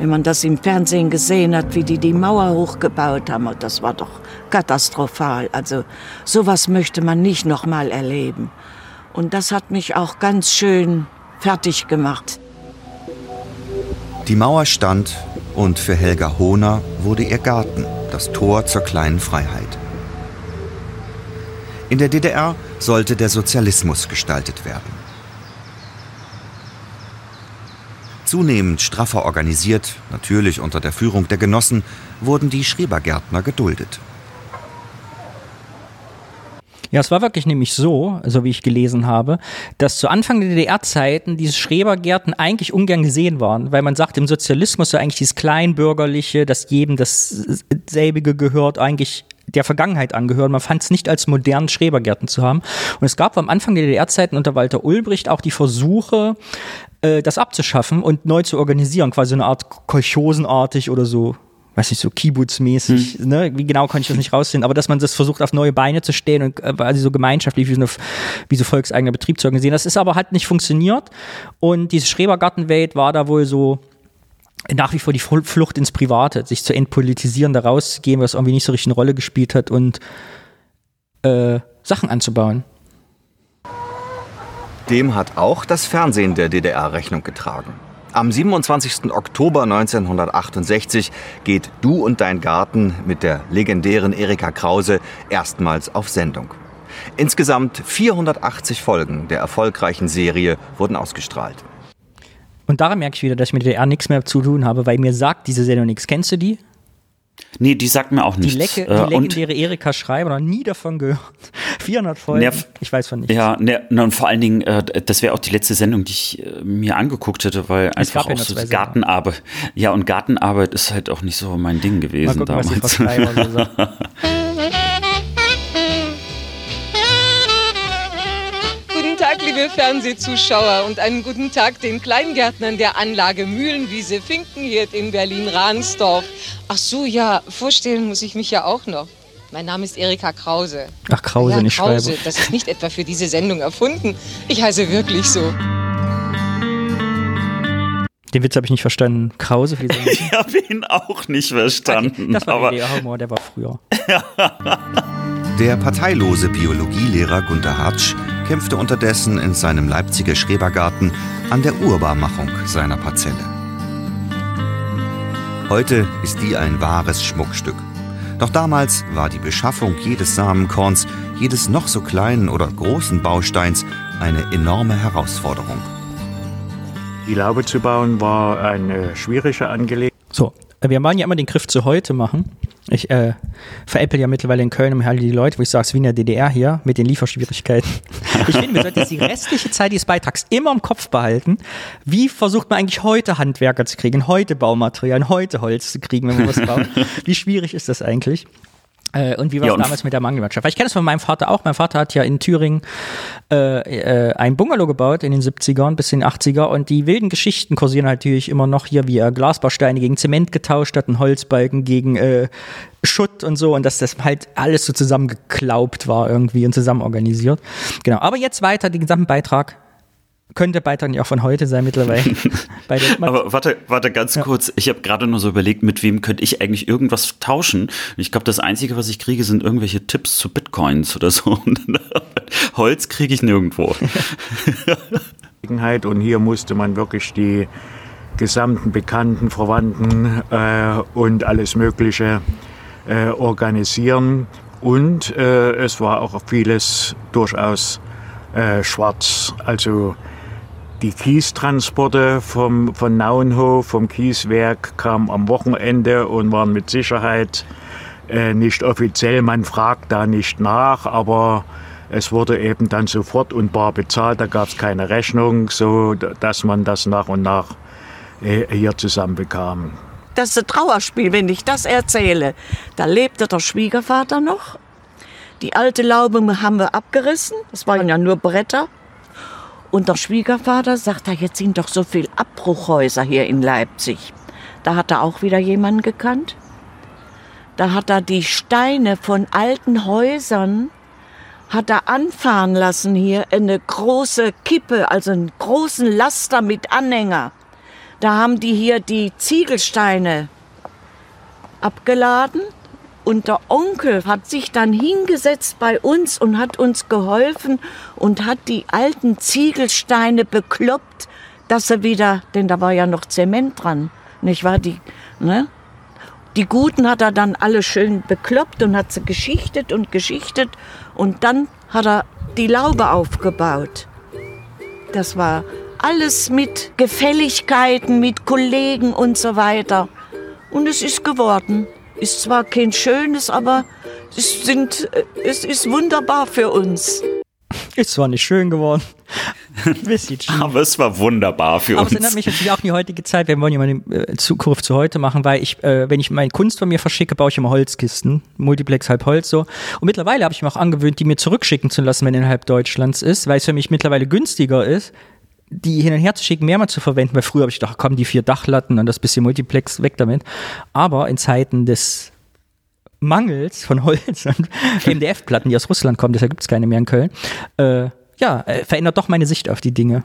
F: Wenn man das im Fernsehen gesehen hat, wie die die Mauer hochgebaut haben, das war doch katastrophal. Also sowas möchte man nicht noch mal erleben. Und das hat mich auch ganz schön fertig gemacht.
G: Die Mauer stand und für Helga Hohner wurde ihr Garten das Tor zur kleinen Freiheit. In der DDR sollte der Sozialismus gestaltet werden. Zunehmend straffer organisiert, natürlich unter der Führung der Genossen, wurden die Schrebergärtner geduldet.
A: Ja, es war wirklich nämlich so, so wie ich gelesen habe, dass zu Anfang der DDR-Zeiten diese Schrebergärten eigentlich ungern gesehen waren, weil man sagt, im Sozialismus so eigentlich dieses Kleinbürgerliche, dass jedem dasselbige gehört, eigentlich der Vergangenheit angehören. Man fand es nicht als modernen Schrebergärten zu haben. Und es gab am Anfang der DDR-Zeiten unter Walter Ulbricht auch die Versuche, äh, das abzuschaffen und neu zu organisieren, quasi eine Art kolchosenartig oder so weiß nicht, so Kibbutz-mäßig, hm. ne? wie genau kann ich das nicht rausfinden, aber dass man das versucht, auf neue Beine zu stehen und äh, quasi so gemeinschaftlich wie so, eine, wie so volkseigener Betrieb zu organisieren. Das ist aber halt nicht funktioniert und diese Schrebergartenwelt war da wohl so nach wie vor die Flucht ins Private, sich zu entpolitisieren, da rauszugehen, was irgendwie nicht so richtig eine Rolle gespielt hat und äh, Sachen anzubauen.
G: Dem hat auch das Fernsehen der DDR Rechnung getragen. Am 27. Oktober 1968 geht Du und dein Garten mit der legendären Erika Krause erstmals auf Sendung. Insgesamt 480 Folgen der erfolgreichen Serie wurden ausgestrahlt.
A: Und daran merke ich wieder, dass ich mit der DDR nichts mehr zu tun habe, weil mir sagt diese Sendung nichts. Kennst du die?
B: Nee, die sagt mir auch nichts.
A: Die, Lecke, die äh, legendäre Erika Schreiber, noch nie davon gehört. 400 Folgen, ne, ich weiß von nichts.
B: Ja, ne, und vor allen Dingen, äh, das wäre auch die letzte Sendung, die ich äh, mir angeguckt hätte, weil es einfach auch so Gartenarbeit, ja, und Gartenarbeit ist halt auch nicht so mein Ding gewesen gucken, damals.
H: liebe Fernsehzuschauer und einen guten Tag den Kleingärtnern der Anlage Mühlenwiese Finkenhirt in Berlin-Rahnsdorf. Ach so, ja, vorstellen muss ich mich ja auch noch. Mein Name ist Erika Krause.
A: Ach, Krause, ja, nicht Krause.
H: Das ist nicht etwa für diese Sendung erfunden. Ich heiße wirklich so.
A: Den Witz habe ich nicht verstanden. Krause für die Sendung?
B: ich habe ihn auch nicht verstanden. Okay,
A: das war aber der Humor, der war früher.
G: der parteilose Biologielehrer Gunter Hartsch kämpfte unterdessen in seinem Leipziger Schrebergarten an der Urbarmachung seiner Parzelle. Heute ist die ein wahres Schmuckstück. Doch damals war die Beschaffung jedes Samenkorns, jedes noch so kleinen oder großen Bausteins eine enorme Herausforderung.
I: Die Laube zu bauen war eine schwierige Angelegenheit.
A: So, wir wollen ja immer den Griff zu heute machen. Ich äh, veräpple ja mittlerweile in Köln um die Leute, wo ich sage, es ist wie in der DDR hier mit den Lieferschwierigkeiten. Ich finde, wir sollten jetzt die restliche Zeit dieses Beitrags immer im Kopf behalten. Wie versucht man eigentlich heute Handwerker zu kriegen, heute Baumaterialien, heute Holz zu kriegen, wenn man was baut? Wie schwierig ist das eigentlich? Äh, und wie war es ja, damals mit der Mangelwirtschaft? Weil ich kenne das von meinem Vater auch. Mein Vater hat ja in Thüringen äh, äh, ein Bungalow gebaut in den 70ern bis in den 80er und die wilden Geschichten kursieren halt natürlich immer noch hier, wie er Glasbausteine gegen Zement getauscht hat, einen Holzbalken gegen äh, Schutt und so und dass das halt alles so zusammengeklaubt war irgendwie und zusammen organisiert. Genau. Aber jetzt weiter den gesamten Beitrag könnte Beitrag nicht auch von heute sein mittlerweile.
B: Aber warte, warte ganz ja. kurz. Ich habe gerade nur so überlegt, mit wem könnte ich eigentlich irgendwas tauschen? Ich glaube, das Einzige, was ich kriege, sind irgendwelche Tipps zu Bitcoins oder so. Holz kriege ich nirgendwo.
I: Und hier musste man wirklich die gesamten Bekannten, Verwandten äh, und alles Mögliche äh, organisieren. Und äh, es war auch vieles durchaus äh, schwarz. Also die Kiestransporte vom, von Nauenhof, vom Kieswerk, kamen am Wochenende und waren mit Sicherheit äh, nicht offiziell. Man fragt da nicht nach, aber es wurde eben dann sofort und bar bezahlt. Da gab es keine Rechnung, so dass man das nach und nach äh, hier zusammenbekam.
F: Das ist ein Trauerspiel, wenn ich das erzähle. Da lebte der Schwiegervater noch. Die alte Laube haben wir abgerissen. Das waren ja nur Bretter. Und der Schwiegervater sagt, jetzt sind doch so viele Abbruchhäuser hier in Leipzig. Da hat er auch wieder jemanden gekannt. Da hat er die Steine von alten Häusern hat er anfahren lassen hier eine große Kippe, also einen großen Laster mit Anhänger. Da haben die hier die Ziegelsteine abgeladen und der Onkel hat sich dann hingesetzt bei uns und hat uns geholfen und hat die alten Ziegelsteine bekloppt, dass er wieder, denn da war ja noch Zement dran, nicht wahr? Die, ne? Die Guten hat er dann alle schön bekloppt und hat sie geschichtet und geschichtet und dann hat er die Laube aufgebaut. Das war alles mit Gefälligkeiten, mit Kollegen und so weiter. Und es ist geworden. Ist zwar kein schönes, aber es, sind, es ist wunderbar für uns.
A: Ist zwar nicht schön geworden.
B: Aber es war wunderbar für
A: Aber
B: uns.
A: es erinnert mich natürlich auch an die heutige Zeit. Wir wollen ja mal eine äh, Zukunft zu heute machen, weil ich, äh, wenn ich meine Kunst von mir verschicke, baue ich immer Holzkisten. Multiplex halb Holz so. Und mittlerweile habe ich mir auch angewöhnt, die mir zurückschicken zu lassen, wenn innerhalb Deutschlands ist, weil es für mich mittlerweile günstiger ist, die hin und her zu schicken, mehrmals zu verwenden, weil früher habe ich gedacht, komm, die vier Dachlatten und das bisschen Multiplex weg damit. Aber in Zeiten des Mangels von Holz und MDF-Platten, die aus Russland kommen, deshalb gibt es keine mehr in Köln, äh, ja, äh, verändert doch meine Sicht auf die Dinge.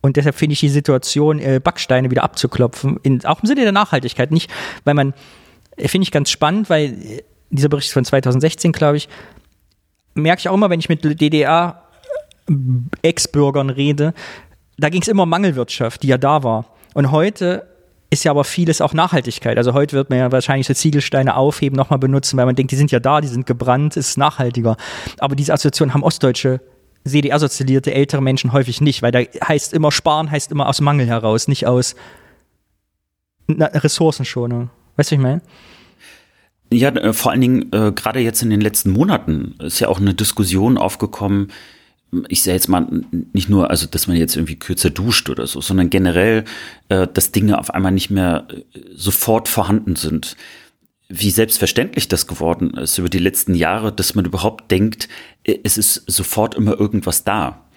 A: Und deshalb finde ich die Situation, äh, Backsteine wieder abzuklopfen, in, auch im Sinne der Nachhaltigkeit, nicht, weil man, äh, finde ich ganz spannend, weil äh, dieser Bericht von 2016, glaube ich, merke ich auch immer, wenn ich mit DDR-Ex-Bürgern rede, da ging es immer um Mangelwirtschaft, die ja da war. Und heute ist ja aber vieles auch Nachhaltigkeit. Also heute wird man ja wahrscheinlich so Ziegelsteine aufheben, nochmal benutzen, weil man denkt, die sind ja da, die sind gebrannt, ist nachhaltiger. Aber diese Assoziation haben ostdeutsche CDR-sozialisierte ältere Menschen häufig nicht, weil da heißt immer sparen, heißt immer aus Mangel heraus, nicht aus Ressourcenschonung. Weißt du, was ich meine?
B: Ja, vor allen Dingen äh, gerade jetzt in den letzten Monaten ist ja auch eine Diskussion aufgekommen. Ich sehe jetzt mal nicht nur, also dass man jetzt irgendwie kürzer duscht oder so, sondern generell, äh, dass Dinge auf einmal nicht mehr äh, sofort vorhanden sind. Wie selbstverständlich das geworden ist über die letzten Jahre, dass man überhaupt denkt, äh, es ist sofort immer irgendwas da.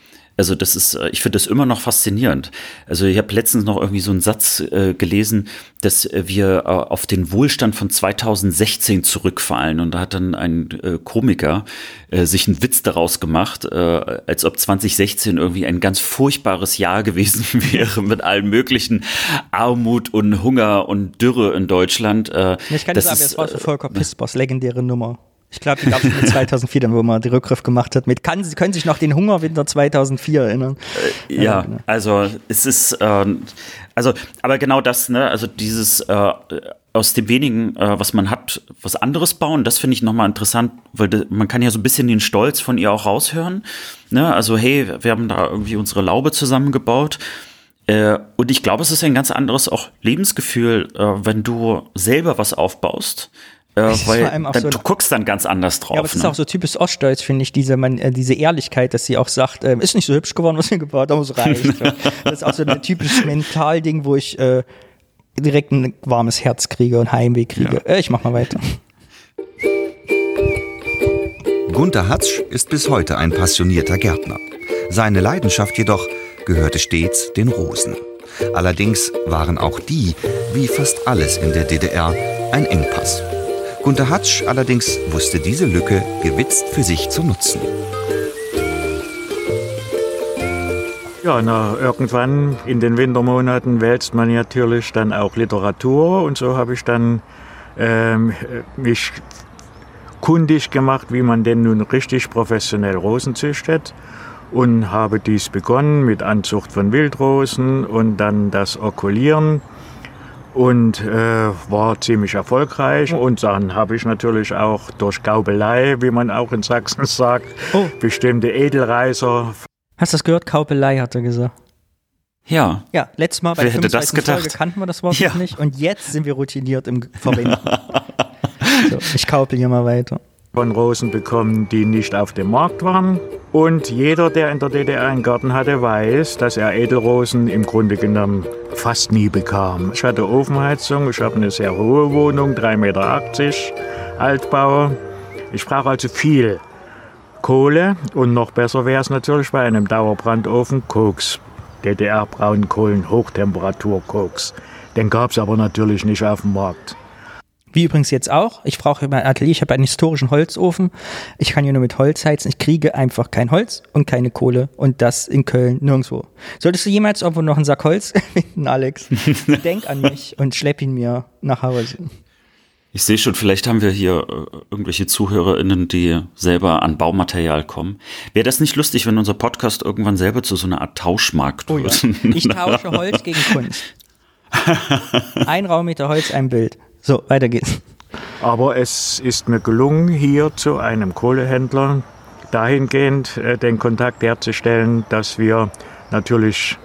B: Also das ist, äh, ich finde das immer noch faszinierend. Also ich habe letztens noch irgendwie so einen Satz äh, gelesen, dass wir äh, auf den Wohlstand von 2016 zurückfallen. Und da hat dann ein äh, Komiker äh, sich einen Witz daraus gemacht, äh, als ob 2016 irgendwie ein ganz furchtbares Jahr gewesen wäre mit allen möglichen Armut und Hunger und Dürre in Deutschland. Äh,
A: ich kann das sagen, es war so Volker Pispers legendäre Nummer. Ich glaube, die gab es in 2004, dann, wo man den Rückgriff gemacht hat. Mit kann, Sie können sich noch den Hungerwinter 2004 erinnern.
B: Äh, ja, genau. also es ist, äh, also, aber genau das, ne, also dieses äh, aus dem wenigen, äh, was man hat, was anderes bauen, das finde ich nochmal interessant, weil de, man kann ja so ein bisschen den Stolz von ihr auch raushören. Ne? Also, hey, wir haben da irgendwie unsere Laube zusammengebaut. Äh, und ich glaube, es ist ein ganz anderes auch Lebensgefühl, äh, wenn du selber was aufbaust äh, weil dann, so du guckst dann ganz anders drauf. Ja,
A: aber es ne? ist auch so typisch Ostdeutsch, finde ich, diese, man, äh, diese Ehrlichkeit, dass sie auch sagt, äh, ist nicht so hübsch geworden, was wir gebaut haben, es reicht. das ist auch so ein typisches Mentalding, wo ich äh, direkt ein warmes Herz kriege und Heimweh kriege. Ja. Äh, ich mach mal weiter.
G: Gunther Hatsch ist bis heute ein passionierter Gärtner. Seine Leidenschaft jedoch gehörte stets den Rosen. Allerdings waren auch die, wie fast alles in der DDR, ein Engpass. Gunter Hatsch allerdings wusste diese Lücke gewitzt für sich zu nutzen.
I: Ja, na, irgendwann in den Wintermonaten wälzt man natürlich dann auch Literatur und so habe ich dann ähm, mich kundig gemacht, wie man denn nun richtig professionell Rosen züchtet und habe dies begonnen mit Anzucht von Wildrosen und dann das Okulieren und äh, war ziemlich erfolgreich. Und dann habe ich natürlich auch durch Gaubelei, wie man auch in Sachsen sagt, oh. bestimmte Edelreiser.
A: Hast du das gehört? Kaubelei hat er gesagt.
B: Ja.
A: Ja, letztes Mal bei
B: Wer hätte das gedacht?
A: Folge kannten wir das Wort ja. noch nicht und jetzt sind wir routiniert im Verwenden. so, ich kaupel hier mal weiter
I: von Rosen bekommen, die nicht auf dem Markt waren. Und jeder, der in der DDR einen Garten hatte, weiß, dass er Edelrosen im Grunde genommen fast nie bekam. Ich hatte Ofenheizung, ich habe eine sehr hohe Wohnung, 3,80 Meter Altbau. Ich brauche also viel Kohle und noch besser wäre es natürlich bei einem Dauerbrandofen Koks. DDR-Braunkohlen, Hochtemperatur-Koks. Den gab es aber natürlich nicht auf dem Markt.
A: Wie übrigens jetzt auch. Ich brauche mein Atelier, ich habe einen historischen Holzofen. Ich kann hier nur mit Holz heizen. Ich kriege einfach kein Holz und keine Kohle. Und das in Köln nirgendwo. Solltest du jemals irgendwo noch einen Sack Holz finden, Alex, denk an mich und schlepp ihn mir nach Hause.
B: Ich sehe schon, vielleicht haben wir hier äh, irgendwelche ZuhörerInnen, die selber an Baumaterial kommen. Wäre das nicht lustig, wenn unser Podcast irgendwann selber zu so einer Art Tauschmarkt
A: Oh ja.
B: wird?
A: Ich tausche Holz gegen Kunst. Ein Raummeter Holz, ein Bild. So, weiter geht's.
I: Aber es ist mir gelungen, hier zu einem Kohlehändler dahingehend äh, den Kontakt herzustellen, dass wir natürlich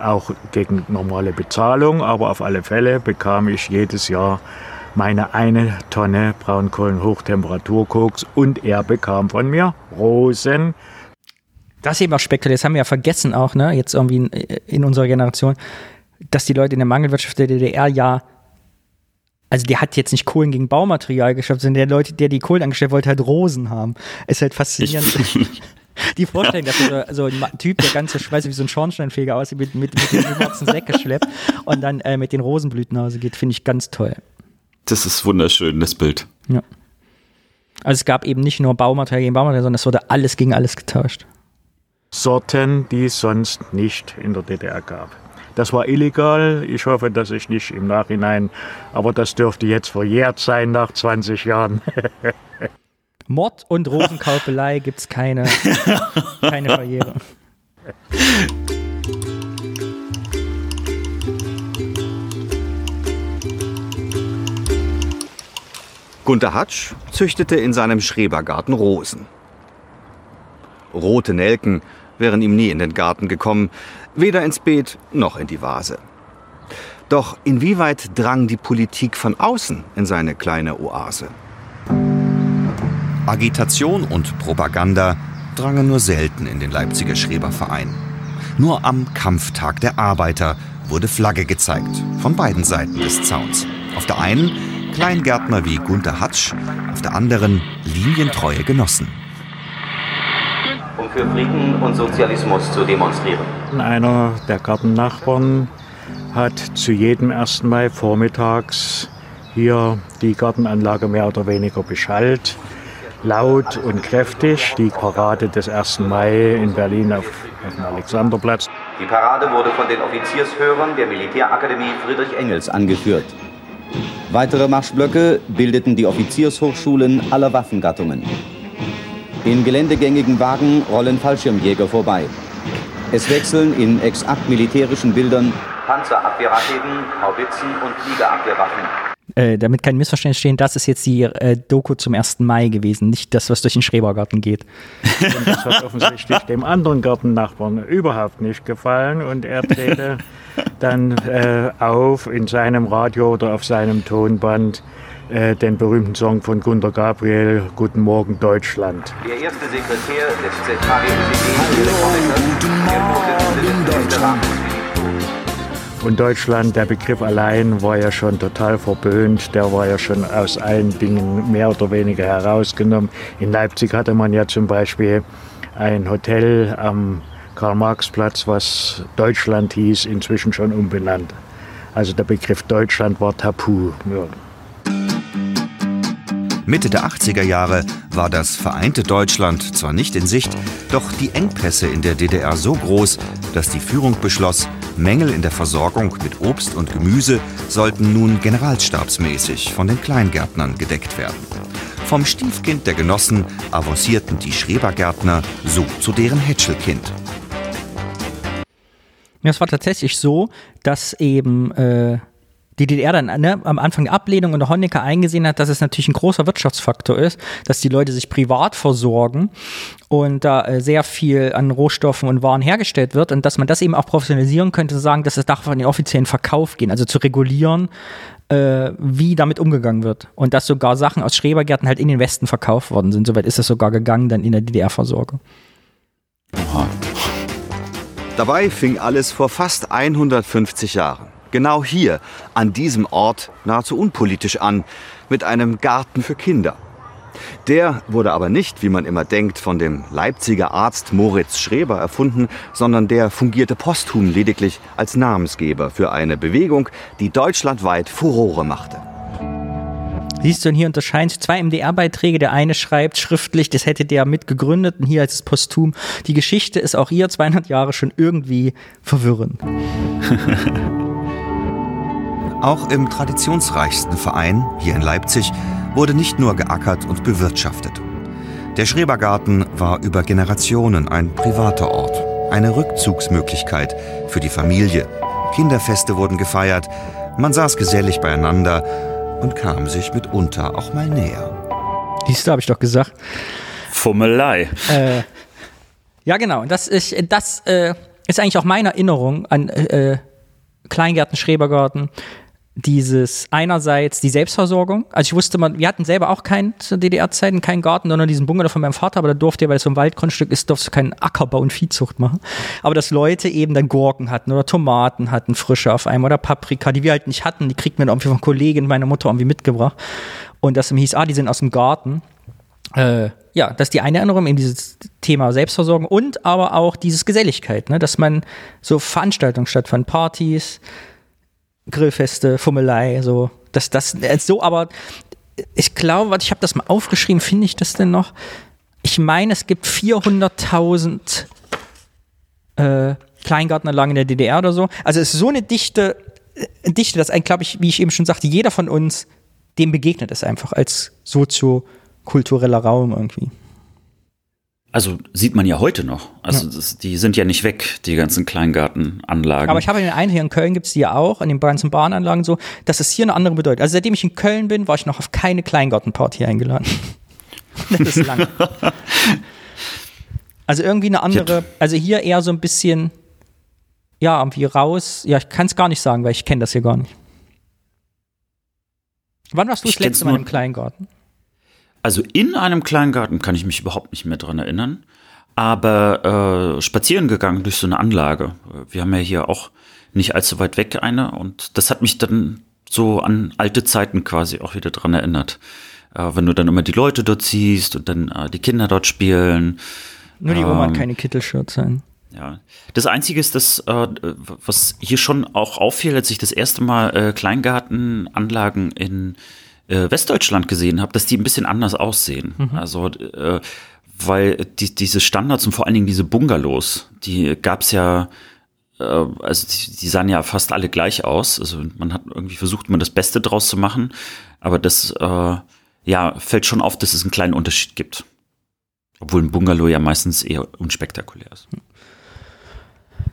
I: auch gegen normale Bezahlung, aber auf alle Fälle bekam ich jedes Jahr meine eine Tonne Braunkohlen-Hochtemperaturkoks und er bekam von mir Rosen.
A: Das ist eben auch spektakulär. Das haben wir ja vergessen auch, ne? Jetzt irgendwie in, in unserer Generation, dass die Leute in der Mangelwirtschaft der DDR ja also der hat jetzt nicht Kohlen gegen Baumaterial geschafft, sondern der Leute, der die Kohlen angestellt wollte, halt Rosen haben. Ist halt faszinierend. die Vorstellung, dass so, so ein Typ, der ganze Schweiß wie so ein Schornsteinfeger aussieht, mit, mit, mit den schwarzen Säck geschleppt und dann äh, mit den Rosenblüten nach Hause geht, finde ich ganz toll.
B: Das ist wunderschön, das Bild.
A: Ja. Also es gab eben nicht nur Baumaterial gegen Baumaterial, sondern es wurde alles gegen alles getauscht.
I: Sorten, die es sonst nicht in der DDR gab. Das war illegal. Ich hoffe, dass ich nicht im Nachhinein, aber das dürfte jetzt verjährt sein nach 20 Jahren.
A: Mord und Rosenkaufelei gibt's keine, keine Barriere.
G: Gunter Hatsch züchtete in seinem Schrebergarten Rosen. Rote Nelken wären ihm nie in den Garten gekommen, weder ins Beet noch in die Vase. Doch inwieweit drang die Politik von außen in seine kleine Oase? Agitation und Propaganda drangen nur selten in den Leipziger Schreberverein. Nur am Kampftag der Arbeiter wurde Flagge gezeigt, von beiden Seiten des Zauns. Auf der einen Kleingärtner wie Gunter Hatsch, auf der anderen linientreue Genossen.
J: Für Frieden und Sozialismus zu demonstrieren.
I: Einer der Gartennachbarn hat zu jedem 1. Mai vormittags hier die Gartenanlage mehr oder weniger beschallt. Laut und kräftig. Die Parade des 1. Mai in Berlin auf, auf dem Alexanderplatz.
J: Die Parade wurde von den Offiziershörern der Militärakademie Friedrich Engels angeführt. Weitere Marschblöcke bildeten die Offiziershochschulen aller Waffengattungen. In geländegängigen Wagen rollen Fallschirmjäger vorbei. Es wechseln in exakt militärischen Bildern Panzerabwehrraketen, Haubitzen und Fliegerabwehrwaffen.
A: Äh, damit kein Missverständnis stehen, das ist jetzt die äh, Doku zum 1. Mai gewesen, nicht das, was durch den Schrebergarten geht.
I: Und das hat offensichtlich dem anderen Gartennachbarn überhaupt nicht gefallen. Und er drehte dann äh, auf in seinem Radio oder auf seinem Tonband äh, den berühmten Song von Gunter Gabriel, Guten Morgen Deutschland.
J: Der erste Sekretär des Morgen, Deutschland.
I: Und Deutschland, der Begriff allein war ja schon total verböhnt. Der war ja schon aus allen Dingen mehr oder weniger herausgenommen. In Leipzig hatte man ja zum Beispiel ein Hotel am Karl-Marx-Platz, was Deutschland hieß, inzwischen schon umbenannt. Also der Begriff Deutschland war tabu. Ja.
G: Mitte der 80er Jahre war das vereinte Deutschland zwar nicht in Sicht, doch die Engpässe in der DDR so groß, dass die Führung beschloss, Mängel in der Versorgung mit Obst und Gemüse sollten nun generalstabsmäßig von den Kleingärtnern gedeckt werden. Vom Stiefkind der Genossen avancierten die Schrebergärtner so zu deren Hätschelkind.
A: Ja, es war tatsächlich so, dass eben äh, die DDR dann ne, am Anfang der Ablehnung und der Honecker eingesehen hat, dass es natürlich ein großer Wirtschaftsfaktor ist, dass die Leute sich privat versorgen und da äh, sehr viel an Rohstoffen und Waren hergestellt wird und dass man das eben auch professionalisieren könnte, zu sagen, dass es darf in den offiziellen Verkauf gehen, also zu regulieren, äh, wie damit umgegangen wird. Und dass sogar Sachen aus Schrebergärten halt in den Westen verkauft worden sind. Soweit ist es sogar gegangen dann in der DDR-Versorgung.
G: Dabei fing alles vor fast 150 Jahren. Genau hier, an diesem Ort, nahezu unpolitisch an, mit einem Garten für Kinder. Der wurde aber nicht, wie man immer denkt, von dem Leipziger Arzt Moritz Schreber erfunden, sondern der fungierte posthum lediglich als Namensgeber für eine Bewegung, die deutschlandweit Furore machte.
A: Siehst du, und hier unterscheiden sich zwei MDR-Beiträge. Der eine schreibt schriftlich, das hätte der mitgegründet und hier als posthum. Die Geschichte ist auch ihr 200 Jahre schon irgendwie verwirrend.
G: Auch im traditionsreichsten Verein, hier in Leipzig, wurde nicht nur geackert und bewirtschaftet. Der Schrebergarten war über Generationen ein privater Ort, eine Rückzugsmöglichkeit für die Familie. Kinderfeste wurden gefeiert, man saß gesellig beieinander und kam sich mitunter auch mal näher.
A: Siehst du, habe ich doch gesagt.
B: Fummelei.
A: Äh, ja, genau. Das ist, das äh, ist eigentlich auch meine Erinnerung an äh, Kleingärten, Schrebergarten. Dieses einerseits die Selbstversorgung. Also ich wusste mal, wir hatten selber auch keinen zu DDR-Zeiten, keinen Garten, sondern diesen Bungalow von meinem Vater, aber da durfte er, weil es so ein Waldgrundstück ist, durfte keinen Ackerbau und Viehzucht machen. Aber dass Leute eben dann Gurken hatten oder Tomaten hatten, frische auf einmal oder Paprika, die wir halt nicht hatten, die kriegt man irgendwie von Kollegen meiner Mutter irgendwie mitgebracht. Und das hieß, ah, die sind aus dem Garten. Äh, ja, das ist die eine Erinnerung, eben dieses Thema Selbstversorgung und aber auch dieses Geselligkeit, ne, dass man so Veranstaltungen stattfanden, Partys, Grillfeste, Fummelei, so, dass das äh, so, aber ich glaube, ich habe das mal aufgeschrieben, finde ich das denn noch? Ich meine, es gibt 400.000 äh, Kleingartenanlagen in der DDR oder so. Also es ist so eine dichte, äh, dichte, dass ein, glaube ich, wie ich eben schon sagte, jeder von uns dem begegnet es einfach als soziokultureller Raum irgendwie.
B: Also sieht man ja heute noch. Also das, die sind ja nicht weg, die ganzen Kleingartenanlagen.
A: Aber ich habe den einen hier in Köln gibt es die ja auch, an den ganzen Bahnanlagen so, dass es hier eine andere bedeutet. Also seitdem ich in Köln bin, war ich noch auf keine Kleingartenparty eingeladen. das ist lang. Also irgendwie eine andere, also hier eher so ein bisschen, ja, irgendwie raus. Ja, ich kann es gar nicht sagen, weil ich kenne das hier gar nicht. Wann warst du
B: Ich
A: das letzte Mal im Kleingarten?
B: Also in einem Kleingarten kann ich mich überhaupt nicht mehr dran erinnern. Aber äh, spazieren gegangen durch so eine Anlage. Wir haben ja hier auch nicht allzu weit weg eine und das hat mich dann so an alte Zeiten quasi auch wieder dran erinnert. Äh, wenn du dann immer die Leute dort siehst und dann äh, die Kinder dort spielen.
A: Nur die Oma hat
B: Ähm,
A: keine Kittelshirts an.
B: Ja, das Einzige ist, dass, äh, was hier schon auch auffiel, als ich das erste Mal äh, Kleingartenanlagen in äh, Westdeutschland gesehen habe, dass die ein bisschen anders aussehen. Also, äh, weil die, diese Standards und vor allen Dingen diese Bungalows, die gab's ja, äh, also die, die sahen ja fast alle gleich aus. Also man hat irgendwie versucht, immer das Beste draus zu machen, aber das, äh, ja, fällt schon auf, dass es einen kleinen Unterschied gibt. Obwohl ein Bungalow ja meistens eher unspektakulär ist.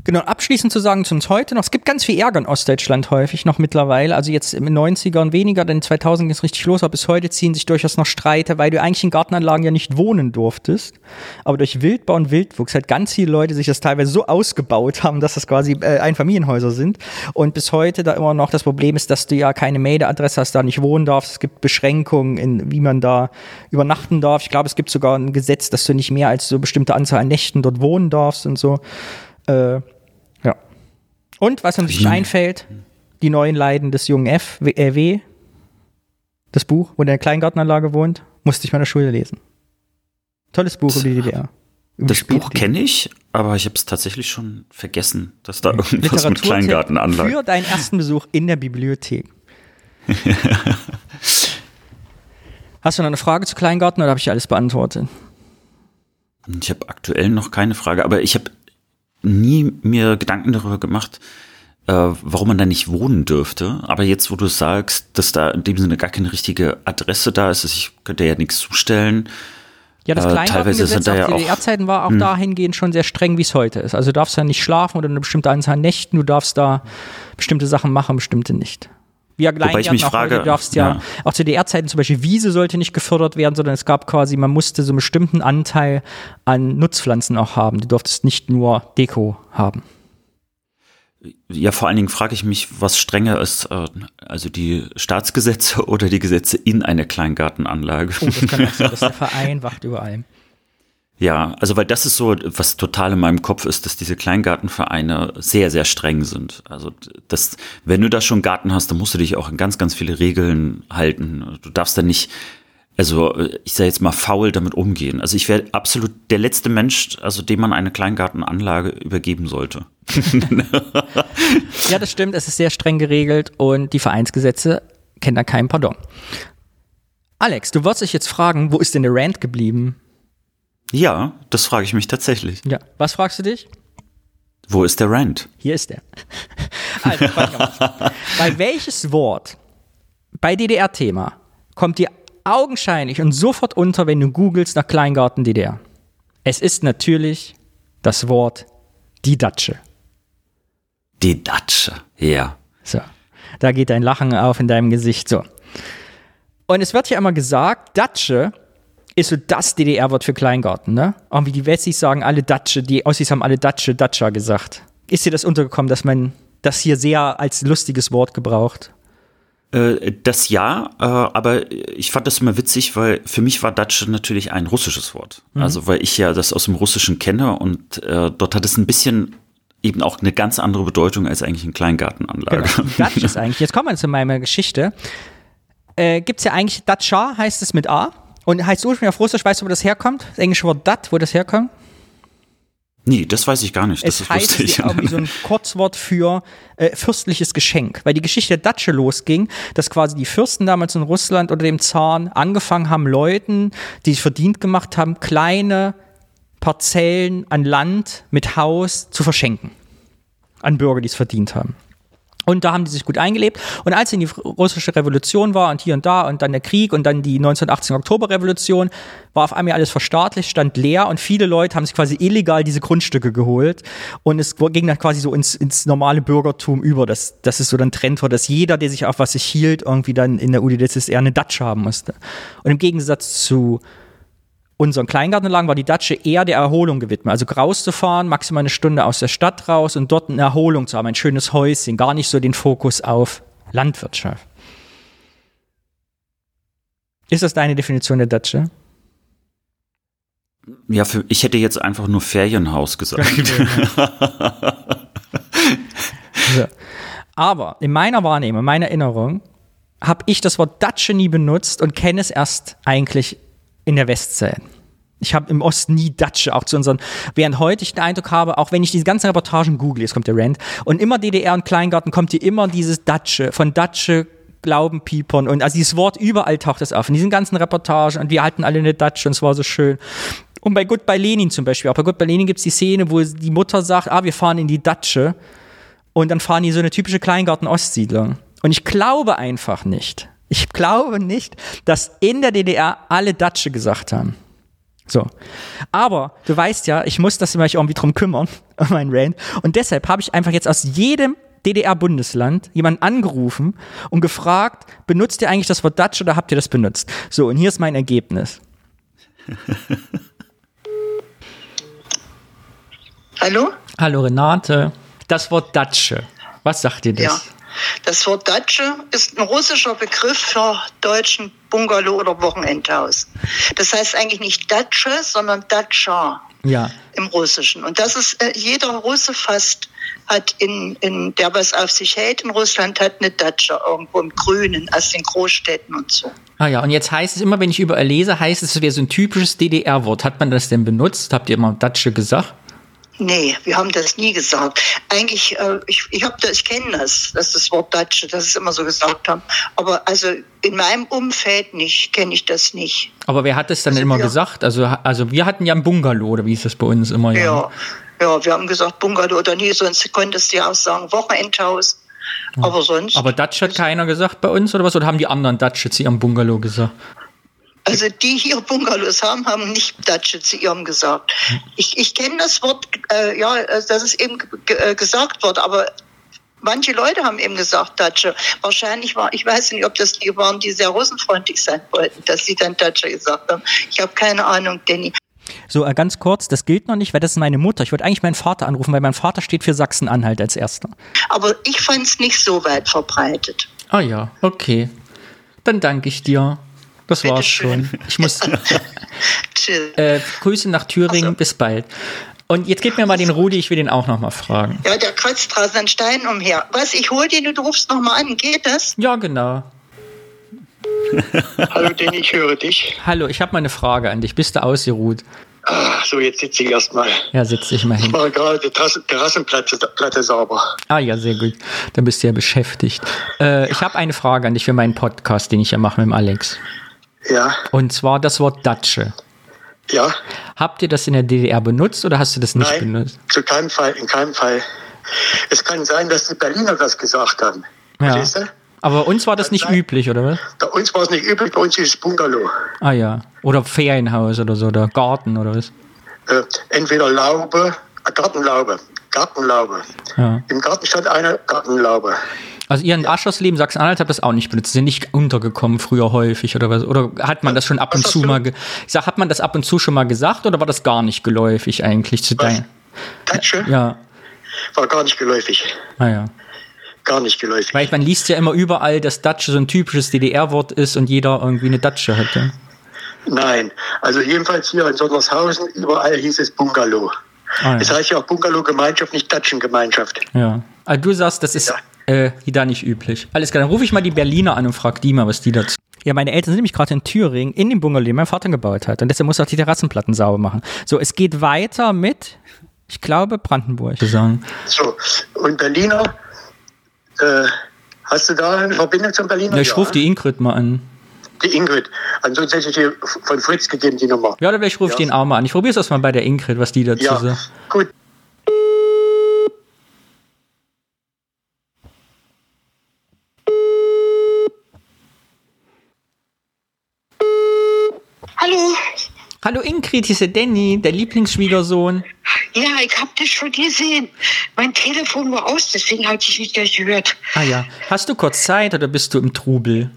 A: Genau, abschließend zu sagen zu uns heute noch, es gibt ganz viel Ärger in Ostdeutschland häufig noch mittlerweile, also jetzt den 90ern weniger, denn 2000 ging es richtig los, aber bis heute ziehen sich durchaus noch Streite, weil du eigentlich in Gartenanlagen ja nicht wohnen durftest, aber durch Wildbau und Wildwuchs halt ganz viele Leute sich das teilweise so ausgebaut haben, dass das quasi äh, Einfamilienhäuser sind und bis heute da immer noch das Problem ist, dass du ja keine Meldeadresse hast, da nicht wohnen darfst, es gibt Beschränkungen in, wie man da übernachten darf, ich glaube, es gibt sogar ein Gesetz, dass du nicht mehr als so bestimmte Anzahl an Nächten dort wohnen darfst und so. Äh. Und was uns nicht einfällt, die neuen Leiden des jungen F, W, äh, w das Buch, wo der in der Kleingartenanlage wohnt, musste ich mal in der Schule lesen. Tolles Buch über die DDR. Über
B: Das Buch kenne ich, aber ich habe es tatsächlich schon vergessen, dass da irgendwas mit
A: Literaturtipp
B: Kleingartenanlagen.
A: Für deinen ersten Besuch in der Bibliothek. Hast du noch eine Frage zu Kleingarten oder habe ich alles beantwortet?
B: Ich habe aktuell noch keine Frage, aber ich habe nie mir Gedanken darüber gemacht, äh, warum man da nicht wohnen dürfte. Aber jetzt, wo du sagst, dass da in dem Sinne gar keine richtige Adresse da ist, also ich könnte ja nichts zustellen.
A: Ja, das
B: Äh, teilweise sind da ja auch-
A: DDR-Zeiten war auch
B: Hm.
A: dahingehend schon sehr streng, wie es heute ist. Also du darfst da nicht schlafen oder eine bestimmte Anzahl an Nächten, du darfst da bestimmte Sachen machen, bestimmte nicht. Wie ja
B: mich
A: auch heute,
B: frage-
A: du darfst ja,
B: ja.
A: auch zu DDR-Zeiten zum Beispiel Wiese sollte nicht gefördert werden, sondern es gab quasi, man musste so einen bestimmten Anteil an Nutzpflanzen auch haben. Du durftest nicht nur Deko haben.
B: Ja, vor allen Dingen frage ich mich, was strenger ist, äh, also die Staatsgesetze oder die Gesetze in einer Kleingartenanlage.
A: Oh, das kann auch sein, dass der Verein wacht über allem.
B: Ja, also weil das ist so, was total in meinem Kopf ist, dass diese Kleingartenvereine sehr, sehr streng sind. Also das, wenn du da schon Garten hast, dann musst du dich auch an ganz, ganz viele Regeln halten. Du darfst da nicht, also ich sage jetzt mal faul damit umgehen. Also ich wäre absolut der letzte Mensch, also dem man eine Kleingartenanlage übergeben sollte.
A: Ja, das stimmt, es ist sehr streng geregelt und die Vereinsgesetze kennen da keinen Pardon. Alex, du wirst dich jetzt fragen, wo ist denn der Rand geblieben?
B: Ja, das frage ich mich tatsächlich.
A: Ja. Was fragst du dich?
B: Wo ist der Rand?
A: Hier ist er. Also, warte mal. bei welches Wort bei DDR-Thema kommt dir augenscheinlich und sofort unter, wenn du googelst nach Kleingarten DDR? Es ist natürlich das Wort die Datsche.
B: Die Datsche. Ja.
A: So. Da geht ein Lachen auf in deinem Gesicht. So. Und es wird ja immer gesagt, Datsche ist so das DDR-Wort für Kleingarten, ne? Irgendwie die Wessis sagen alle Datsche, die Ossis haben alle Datsche, Datscha gesagt. Ist dir das untergekommen, dass man das hier sehr als lustiges Wort gebraucht?
B: Äh, das ja, äh, aber ich fand das immer witzig, weil für mich war Datsche natürlich ein russisches Wort.
A: Mhm.
B: Also weil ich ja das aus dem Russischen kenne und äh, dort hat es ein bisschen eben auch eine ganz andere Bedeutung als eigentlich eine Kleingartenanlage.
A: Genau. Datsche ist eigentlich, jetzt kommen wir zu meiner Geschichte. Äh, Gibt es ja eigentlich Datscha, heißt es mit A. Und heißt ursprünglich auf Russisch, weißt du, wo das herkommt? Das englische Wort Dat, wo das herkommt?
B: Nee, das weiß ich gar nicht. Das
A: es
B: ist
A: heißt
B: lustig.
A: ja irgendwie so ein Kurzwort für äh, fürstliches Geschenk, weil die Geschichte der Datsche losging, dass quasi die Fürsten damals in Russland unter dem Zaren angefangen haben, Leuten, die sich verdient gemacht haben, kleine Parzellen an Land mit Haus zu verschenken. An Bürger, die es verdient haben. Und da haben die sich gut eingelebt. Und als in die russische Revolution war und hier und da und dann der Krieg und dann die 1918 Oktoberrevolution, war auf einmal alles verstaatlicht, stand leer und viele Leute haben sich quasi illegal diese Grundstücke geholt. Und es ging dann quasi so ins, ins normale Bürgertum über, dass, dass es so dann Trend war, dass jeder, der sich auf was sich hielt, irgendwie dann in der UdSSR eine Datsche haben musste. Und im Gegensatz zu unseren Kleingartenanlagen war die Datsche eher der Erholung gewidmet. Also rauszufahren, maximal eine Stunde aus der Stadt raus und dort eine Erholung zu haben, ein schönes Häuschen, gar nicht so den Fokus auf Landwirtschaft. Ist das deine Definition der Datsche?
B: Ja, für, ich hätte jetzt einfach nur Ferienhaus gesagt.
A: So. Aber in meiner Wahrnehmung, in meiner Erinnerung, habe ich das Wort Datsche nie benutzt und kenne es erst eigentlich in der Westzeit. Ich habe im Osten nie Datsche, auch zu unseren, während heute ich den Eindruck habe, auch wenn ich diese ganzen Reportagen google, jetzt kommt der Rand, und immer DDR und Kleingarten kommt hier immer dieses Datsche, von Datsche Glaubenpiepern und also dieses Wort überall taucht das auf, in diesen ganzen Reportagen und wir hatten alle eine Datsche und es war so schön. Und bei Goodbye Lenin zum Beispiel, auch bei Goodbye Lenin gibt es die Szene, wo die Mutter sagt, ah, wir fahren in die Datsche und dann fahren die so eine typische Kleingarten-Ostsiedlung. Und ich glaube einfach nicht, ich glaube nicht, dass in der DDR alle Datsche gesagt haben. So. Aber du weißt ja, ich muss das immer irgendwie drum kümmern, um meinen Rand. Und deshalb habe ich einfach jetzt aus jedem DDR-Bundesland jemanden angerufen und gefragt, benutzt ihr eigentlich das Wort Datsche oder habt ihr das benutzt? So, und hier ist mein Ergebnis.
K: Hallo?
A: Hallo Renate. Das Wort Datsche. Was sagt dir das?
K: Ja. Das Wort Datsche ist ein russischer Begriff für deutschen Bungalow oder Wochenendhaus. Das heißt eigentlich nicht Datsche, sondern Datscha
A: Ja.
K: im Russischen. Und das ist, äh, jeder Russe fast hat in, in, der was auf sich hält in Russland, hat eine Datsche irgendwo im Grünen, aus den Großstädten und so.
A: Ah ja, und jetzt heißt es immer, wenn ich überall lese, heißt es, es wäre so ein typisches DDR-Wort. Hat man das denn benutzt? Habt ihr immer Datsche gesagt?
K: Nee, wir haben das nie gesagt. Eigentlich, äh, ich, ich, hab das, ich kenne das, das ist das Wort Datsche, das ist immer so gesagt haben. Aber also in meinem Umfeld nicht, kenne ich das nicht.
A: Aber wer hat das dann immer
K: ja.
A: gesagt? Also, also wir hatten ja ein Bungalow, oder wie ist das bei uns immer?
K: Ja, ja, wir haben gesagt Bungalow oder nie, sonst konntest du ja auch sagen Wochenendhaus. Aber sonst.
A: Aber Datsche hat keiner gesagt bei uns oder was? Oder haben die anderen Datsche zu ihrem Bungalow gesagt?
K: Also die hier Bungalows haben, haben nicht Datsche zu ihrem gesagt. Ich, ich kenne das Wort, äh, ja, dass es eben äh, gesagt wird, aber manche Leute haben eben gesagt Datsche. Wahrscheinlich war, ich weiß nicht, ob das die waren, die sehr russenfreundlich sein wollten, dass sie dann Datsche gesagt haben. Ich habe keine Ahnung, Danny.
A: So, äh, ganz kurz, das gilt noch nicht, weil das ist meine Mutter. Ich wollte eigentlich meinen Vater anrufen, weil mein Vater steht für Sachsen-Anhalt als Erster.
K: Aber ich fand es nicht so weit verbreitet.
A: Ah ja, okay. Dann danke ich dir. Das war's schon. Ich muss.
K: Tschüss.
A: Äh, Grüße nach Thüringen, bis bald. Und jetzt gib mir mal den Rudi, ich will den auch noch mal fragen.
K: Ja, der kratzt draußen an Stein umher. Was, ich hol den, du rufst noch mal an, geht das?
A: Ja, genau.
L: Hallo Danny, ich höre dich.
A: Hallo, ich habe mal eine Frage an dich. Bist du ausgeruht?
L: Ah, so, jetzt sitze ich erstmal.
A: Ja, setz dich mal
L: Ich
A: hin.
L: mache gerade die Terrasse- Terrassenplatte Platte sauber.
A: Ah ja, sehr gut. Dann bist du ja beschäftigt. Äh, ich habe eine Frage an dich für meinen Podcast, den ich ja mache mit dem Alex.
L: Ja,
A: Und zwar das Wort Datsche.
L: ja,
A: Habt ihr das in der DDR benutzt oder hast du das nicht
L: nein,
A: benutzt?
L: zu keinem Fall, in keinem Fall. Es kann sein, dass die Berliner das gesagt haben.
A: Ja.
L: Verstehst du?
A: Aber bei uns war das nicht üblich, oder was?
L: Bei uns war es nicht üblich, bei uns ist es Bungalow.
A: Ah ja. Oder Ferienhaus oder so, oder Garten oder was?
L: Äh, entweder Laube, äh, Gartenlaube, Gartenlaube.
A: Ja.
L: Im Garten stand eine Gartenlaube.
A: Also ihr in Aschersleben, Sachsen-Anhalt, habt das auch nicht benutzt. Sind nicht untergekommen früher häufig oder was? Oder hat man das schon ab und zu mal, ge ich sag, hat man das ab und zu schon mal gesagt oder war das gar nicht geläufig eigentlich zu deinem?
L: Datsche
A: Ja,
L: war gar nicht geläufig.
A: ah ja.
L: Gar nicht geläufig.
A: Weil man liest ja immer überall, dass Datsche so ein typisches DDR-Wort ist und jeder irgendwie eine Datsche hatte.
L: Nein, also jedenfalls hier in Sondershausen, überall hieß es Bungalow.
A: Ah,
L: Es
A: ja.
L: heißt ja auch Bungalow-Gemeinschaft, nicht Datschengemeinschaft.
A: ja. Also du sagst, das ist äh, da nicht üblich. Alles klar, dann rufe ich mal die Berliner an und frag die mal, was die dazu. Ja, meine Eltern sind nämlich gerade in Thüringen in dem Bungalow, den mein Vater gebaut hat. Und deshalb muss er auch die Terrassenplatten sauber machen. So, es geht weiter mit, ich glaube, Brandenburg. sagen.
L: So, und Berliner, äh, hast du da eine Verbindung zum Berliner?
A: Ja, ich rufe die Ingrid mal an.
L: Die Ingrid. Ansonsten hätte ich dir von Fritz gegeben, die Nummer.
A: Ja, oder vielleicht rufe ich den auch mal an. Ich probiere es erst mal bei der Ingrid, was die dazu
L: Ja,
A: sagt.
L: gut.
M: Hallo.
A: Hallo Ingrid, hier ist der Danny, der Lieblingsschwiegersohn.
M: Ja, ich hab das schon gesehen. Mein Telefon war aus, deswegen habe ich nicht gleich gehört.
A: Ah ja. Hast du kurz Zeit oder bist du im Trubel?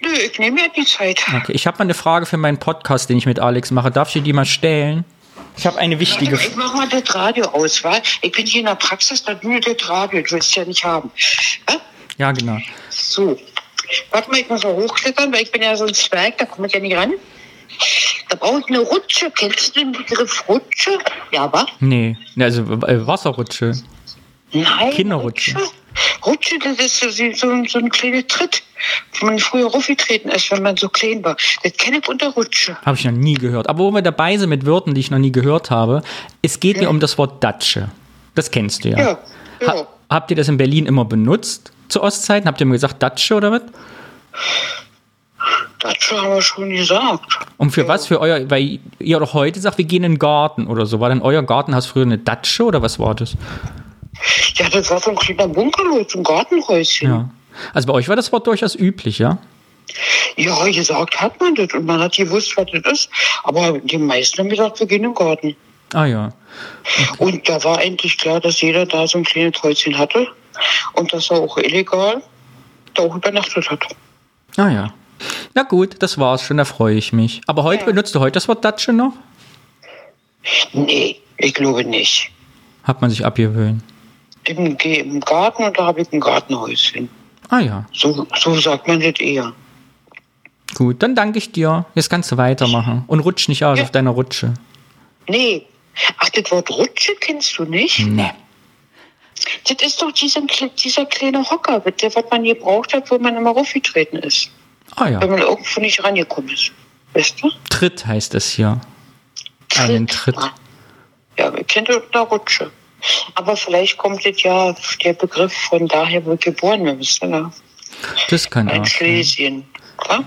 M: Nö, ich nehme mir die Zeit.
A: Okay, ich habe mal eine Frage für meinen Podcast, den ich mit Alex mache. Darf ich dir die mal stellen? Ich habe eine wichtige
M: mal, Ich mach mal das Radio aus, weil ich bin hier in der Praxis, da nur das Radio, du willst ja nicht haben. Ja?
A: Ja, genau.
M: So. Warte mal, ich muss mal hochklettern, weil ich bin ja so ein Zwerg, da komme ich ja nicht ran. Da brauche ich eine Rutsche. Kennst du den Begriff Rutsche? Ja, wa?
A: Nee, ne, also äh, Wasserrutsche.
M: Nein.
A: Kinderrutsche.
M: Rutsche, das ist so, so, so, ein kleiner Tritt, wo man früher raufgetreten ist, wenn man so klein war. Das kenne ich unter Rutsche.
A: Habe ich noch nie gehört. Aber wo wir dabei sind mit Wörtern, die ich noch nie gehört habe, es geht mir um das Wort Datsche. Das kennst du ja.
M: Ja, ja.
A: Ha habt ihr das in Berlin immer benutzt zu Ostzeiten? Habt ihr immer gesagt Datsche oder was?
M: Datsche haben wir schon gesagt.
A: Und für was? Für euer, weil ihr doch heute sagt, wir gehen in den Garten oder so. War denn euer Gartenhaus früher eine Datsche oder was war das?
M: Ja, das war so ein kleiner Bungalow zum Gartenhäuschen.
A: Ja. Also bei euch war das Wort durchaus üblich, ja?
M: Ja, gesagt hat man das und man hat gewusst, was das ist. Aber die meisten haben gesagt, wir gehen in den Garten.
A: Ah ja.
M: Und da war endlich klar, dass jeder da so ein kleines Häuschen hatte und dass er auch illegal da auch übernachtet hat.
A: Ah ja. Na gut, das war's schon, da freue ich mich. Aber heute benutzt du heute das Wort Datsche noch?
M: Nee, ich glaube nicht.
A: Hat man sich abgewöhnt.
M: Ich gehe im Garten und da habe ich ein Gartenhäuschen.
A: Ah ja.
M: So, so sagt man das eher.
A: Gut, dann danke ich dir. Jetzt kannst du weitermachen. Und rutsch nicht aus auf deiner Rutsche.
M: Nee. Ach, das Wort Rutsche kennst du nicht?
A: Nee.
M: Das ist doch dieser, dieser kleine Hocker, der, was man gebraucht hat, wo man immer raufgetreten ist.
A: Ah ja.
M: Wenn man irgendwo nicht rangekommen ist. Weißt du?
A: Tritt heißt es hier. Einen Tritt.
M: Ja, wir kennen unter Rutsche. Aber vielleicht kommt das ja der Begriff von daher, wo geboren ihr, ne?
A: Das kann
M: Ein
A: auch. sein.
M: Schlesien. Ja?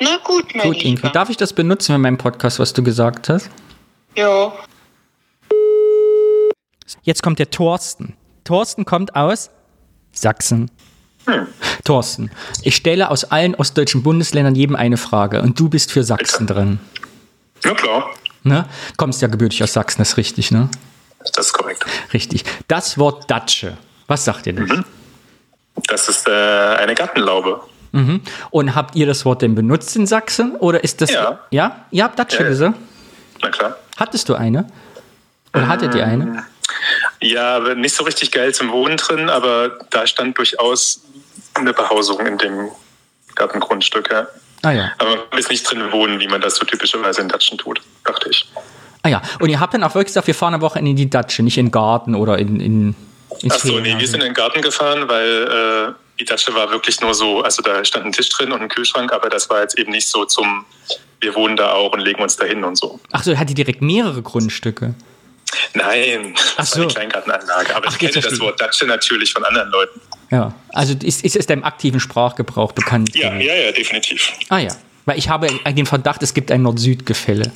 M: Na gut, mein
A: Gut,
M: Lieber.
A: Darf ich das benutzen in meinem Podcast, was du gesagt hast?
M: Ja.
A: Jetzt kommt der Thorsten. Thorsten kommt aus Sachsen. Thorsten, ich stelle aus allen ostdeutschen Bundesländern jedem eine Frage und du bist für Sachsen drin.
N: Ja, klar.
A: Ne? Kommst ja gebürtig aus Sachsen, das ist richtig, ne?
N: Das ist korrekt.
A: Richtig. Das Wort Datsche, was sagt ihr das?
N: Das ist äh, eine Gartenlaube.
A: Mhm. Und habt ihr das Wort denn benutzt in Sachsen? Oder ist das.
N: Ja.
A: Ja? Ihr habt Datsche
N: Ja.
A: gesagt?
N: Na klar.
A: Hattest du eine? Oder hattet ihr eine?
N: Ja, aber nicht so richtig geil zum Wohnen drin, aber da stand durchaus eine Behausung in dem Gartengrundstück. Ja.
A: Ah ja.
N: Aber man ist nicht drin wohnen, wie man das so typischerweise in Datschen tut, dachte ich.
A: Ah ja. Und ihr habt dann auch wirklich gesagt, wir fahren eine Woche in die Datsche, nicht in den Garten oder in, in, ins
N: Achso, nee,
A: Ferienhaus.
N: wir sind in den Garten gefahren, weil äh, die Datsche war wirklich nur so, also da stand ein Tisch drin und ein Kühlschrank, aber das war jetzt eben nicht so zum, wir wohnen da auch und legen uns da hin und so.
A: Ach so, hat die direkt mehrere Grundstücke?
N: Nein,
A: Ach
N: das
A: so.
N: eine Kleingartenanlage. Aber
A: Ach,
N: ich kenne das Wort Datsche natürlich von anderen Leuten.
A: Ja. Also ist, ist es deinem aktiven Sprachgebrauch bekannt?
N: Ja, ja, ja, definitiv.
A: Ah ja. Weil ich habe den Verdacht, es gibt ein Nord-Süd-Gefälle.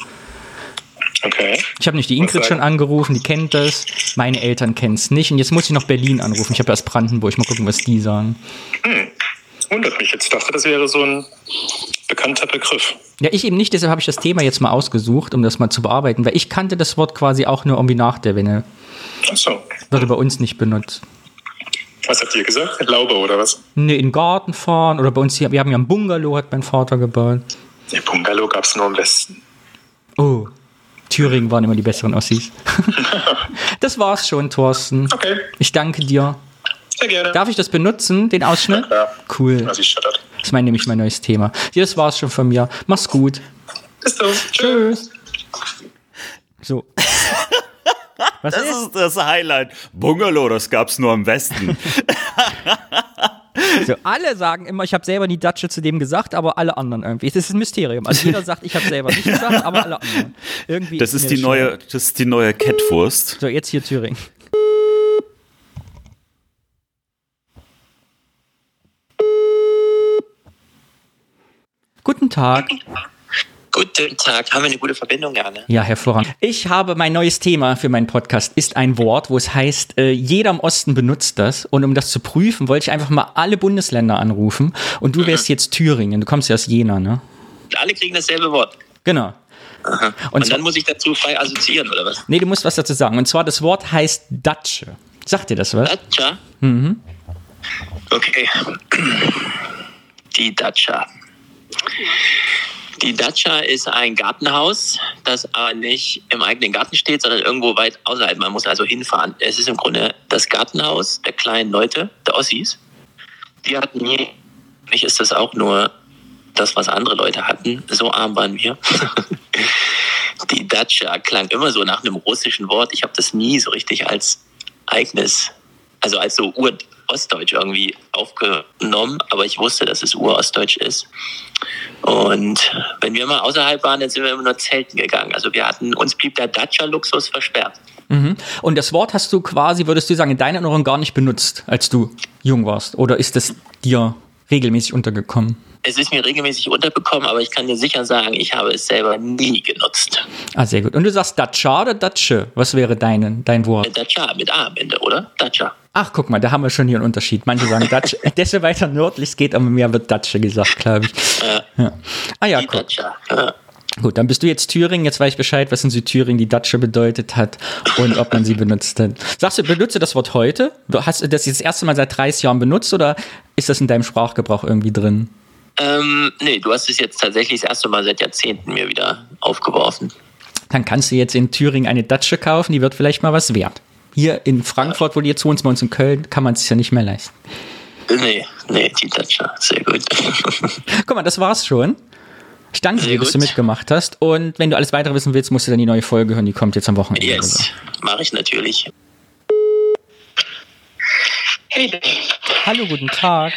N: Okay.
A: Ich habe nicht die Ingrid schon angerufen, die kennt das. Meine Eltern kennen es nicht. Und jetzt muss ich noch Berlin anrufen. Ich habe erst Brandenburg. Mal gucken, was die sagen.
N: Hm. Wundert mich jetzt. Ich dachte, das wäre so ein bekannter Begriff.
A: Ja, ich eben nicht. Deshalb habe ich das Thema jetzt mal ausgesucht, um das mal zu bearbeiten. Weil ich kannte das Wort quasi auch nur irgendwie nach der Wende.
N: Ach so.
A: Wurde bei uns nicht benutzt.
N: Was habt ihr gesagt? Laube oder was?
A: Nee, in den Garten fahren oder bei uns hier. Wir haben ja ein Bungalow, hat mein Vater gebaut.
N: Der Bungalow gab es nur im Westen.
A: Oh, Thüringen waren immer die besseren Ossis. das war's schon, Thorsten.
N: Okay.
A: Ich danke dir.
N: Sehr gerne.
A: Darf ich das benutzen, den Ausschnitt?
N: Ja.
A: Cool.
N: Also ich.
A: Das ist mein, nämlich mein neues Thema. Ja, das war's schon von mir. Mach's gut.
N: Bis dann.
A: Tschüss. So. Was
B: das ist das Highlight. Bungalow, das gab's nur im Westen.
A: So, alle sagen immer, ich habe selber die Datsche zu dem gesagt, aber alle anderen irgendwie. Das ist ein Mysterium. Also jeder sagt, ich habe selber nicht gesagt, aber alle anderen. Irgendwie
B: Das ist die neue, das ist die neue Catwurst.
A: So, jetzt hier Thüringen. Guten Tag.
O: Guten Tag, haben wir eine gute Verbindung, gerne?
A: Ja, hervorragend. Ich habe mein neues Thema für meinen Podcast, ist ein Wort, wo es heißt, äh, jeder im Osten benutzt das. Und um das zu prüfen, wollte ich einfach mal alle Bundesländer anrufen. Und du wärst jetzt Thüringen. Du kommst ja aus Jena, ne?
O: Alle kriegen dasselbe Wort.
A: Genau.
O: Aha.
A: Und
O: Und, dann muss ich dazu frei assoziieren, oder was?
A: Nee, du musst was dazu sagen. Und zwar, das Wort heißt Datsche. Sagt dir das was?
O: Datscha?
A: Mhm.
O: Okay. Die Datscha. Die Datscha ist ein Gartenhaus, das aber nicht im eigenen Garten steht, sondern irgendwo weit außerhalb. Man muss also hinfahren. Es ist im Grunde das Gartenhaus der kleinen Leute, der Ossis. Wir hatten nie, nicht ist das auch nur das, was andere Leute hatten. So arm waren wir. Die Datscha klang immer so nach einem russischen Wort. Ich habe das nie so richtig als eigenes, also als so Ur-Ostdeutsch irgendwie aufgenommen, aber ich wusste, dass es Ur-Ostdeutsch ist. Und wenn wir mal außerhalb waren, dann sind wir immer nur zelten gegangen. Also wir hatten, uns blieb der Datscha-Luxus versperrt.
A: Mhm. Und das Wort hast du quasi, würdest du sagen, in deiner Erinnerung gar nicht benutzt, als du jung warst? Oder ist es dir regelmäßig untergekommen?
O: Es ist mir regelmäßig unterbekommen, aber ich kann dir sicher sagen, ich habe es selber nie genutzt.
A: Ah, sehr gut. Und du sagst Datscha oder Datsche? Was wäre deine, dein Wort?
O: Datscha, mit A am Ende, oder? Datscha.
A: Ach, guck mal, da haben wir schon hier einen Unterschied. Manche sagen Datsche. Desto weiter nördlich es geht, aber mehr wird Datsche gesagt, glaube ich. Ja. Ah ja, guck.
O: Ja.
A: Gut, dann bist du jetzt Thüringen. Jetzt weiß ich Bescheid, was in Südthüringen die Datsche bedeutet hat und ob man sie benutzt hat. Sagst du, benutze das Wort heute? Hast du das jetzt das erste Mal seit 30 Jahren benutzt oder ist das in deinem Sprachgebrauch irgendwie drin?
O: Ähm, nee, du hast es jetzt tatsächlich das erste Mal seit Jahrzehnten mir wieder aufgeworfen.
A: Dann kannst du jetzt in Thüringen eine Datsche kaufen, die wird vielleicht mal was wert. Hier in Frankfurt, wo du jetzt wohnst, bei uns in Köln, kann man es sich ja nicht mehr leisten.
O: Nee, nee, die Datscha, sehr gut.
A: Guck mal, das war's schon. Ich danke
O: Sehr
A: dir, dass du
O: gut.
A: mitgemacht hast. Und wenn du alles weitere wissen willst, musst du dann die neue Folge hören. Die kommt jetzt am Wochenende. so.
O: Yes, mache ich natürlich.
P: Hey,
A: Hallo, guten Tag.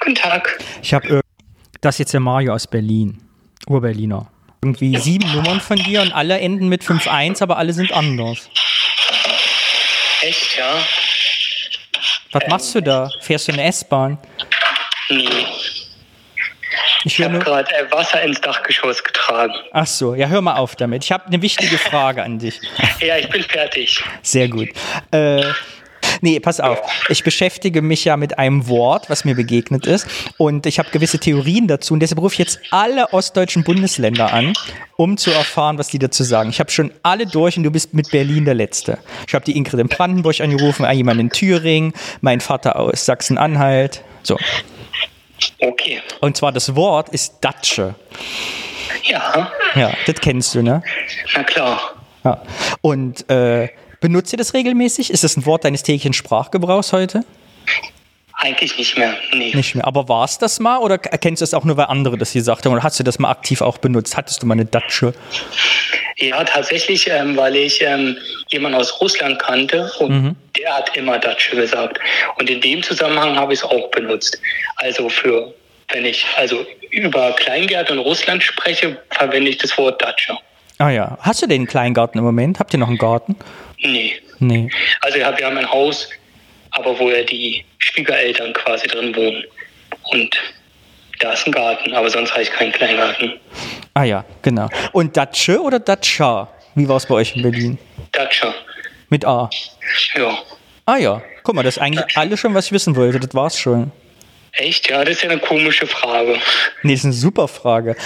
P: guten Tag.
A: Ich habe das ist jetzt der Mario aus Berlin. Ur-Berliner. Irgendwie sieben Nummern von dir und alle enden mit 5-1, aber alle sind anders.
P: Ja?
A: Was machst du da? Fährst du eine S-Bahn?
P: Nee.
A: Ich
P: Ich habe gerade äh, Wasser ins Dachgeschoss getragen.
A: Ach so, ja, hör mal auf damit. Ich habe eine wichtige Frage an dich.
P: Ja, ich bin fertig.
A: Sehr gut. Äh, nee, pass auf. Ich beschäftige mich ja mit einem Wort, was mir begegnet ist. Und ich habe gewisse Theorien dazu. Und deshalb rufe ich jetzt alle ostdeutschen Bundesländer an, um zu erfahren, was die dazu sagen. Ich habe schon alle durch und du bist mit Berlin der Letzte. Ich habe die Ingrid in Brandenburg angerufen, jemand in Thüringen, mein Vater aus Sachsen-Anhalt. So.
P: Okay.
A: Und zwar das Wort ist Datsche.
P: Ja,
A: Ja, das kennst du, ne?
P: na klar.
A: Ja. Und äh, benutzt ihr das regelmäßig? Ist das ein Wort deines täglichen Sprachgebrauchs heute?
P: Eigentlich nicht mehr. Nee.
A: Nicht mehr. Aber war es das mal oder kennst du es auch nur, weil andere das gesagt haben? Oder hast du das mal aktiv auch benutzt? Hattest du mal eine Datsche?
P: Ja, tatsächlich, ähm, weil ich ähm, jemanden aus Russland kannte und
A: Mhm.
P: der hat immer Datsche gesagt. Und in dem Zusammenhang habe ich es auch benutzt. Also für, wenn ich also über Kleingärten in Russland spreche, verwende ich das Wort Datsche.
A: Ah ja. Hast du den Kleingarten im Moment? Habt ihr noch einen Garten?
P: Nee.
A: Nee.
P: Also wir haben ein Haus, aber wo ja die Schwiegereltern quasi drin wohnen. Und Da ist ein Garten, aber sonst habe ich keinen Kleingarten.
A: Ah ja, genau. Und Datsche oder Datscha? Wie war es bei euch in Berlin?
P: Datscha.
A: Mit A.
P: Ja.
A: Ah ja, guck mal, das ist eigentlich alles schon, was ich wissen wollte. Das war's schon.
P: Echt? Ja, das ist ja eine komische Frage.
A: Nee, das ist eine super Frage.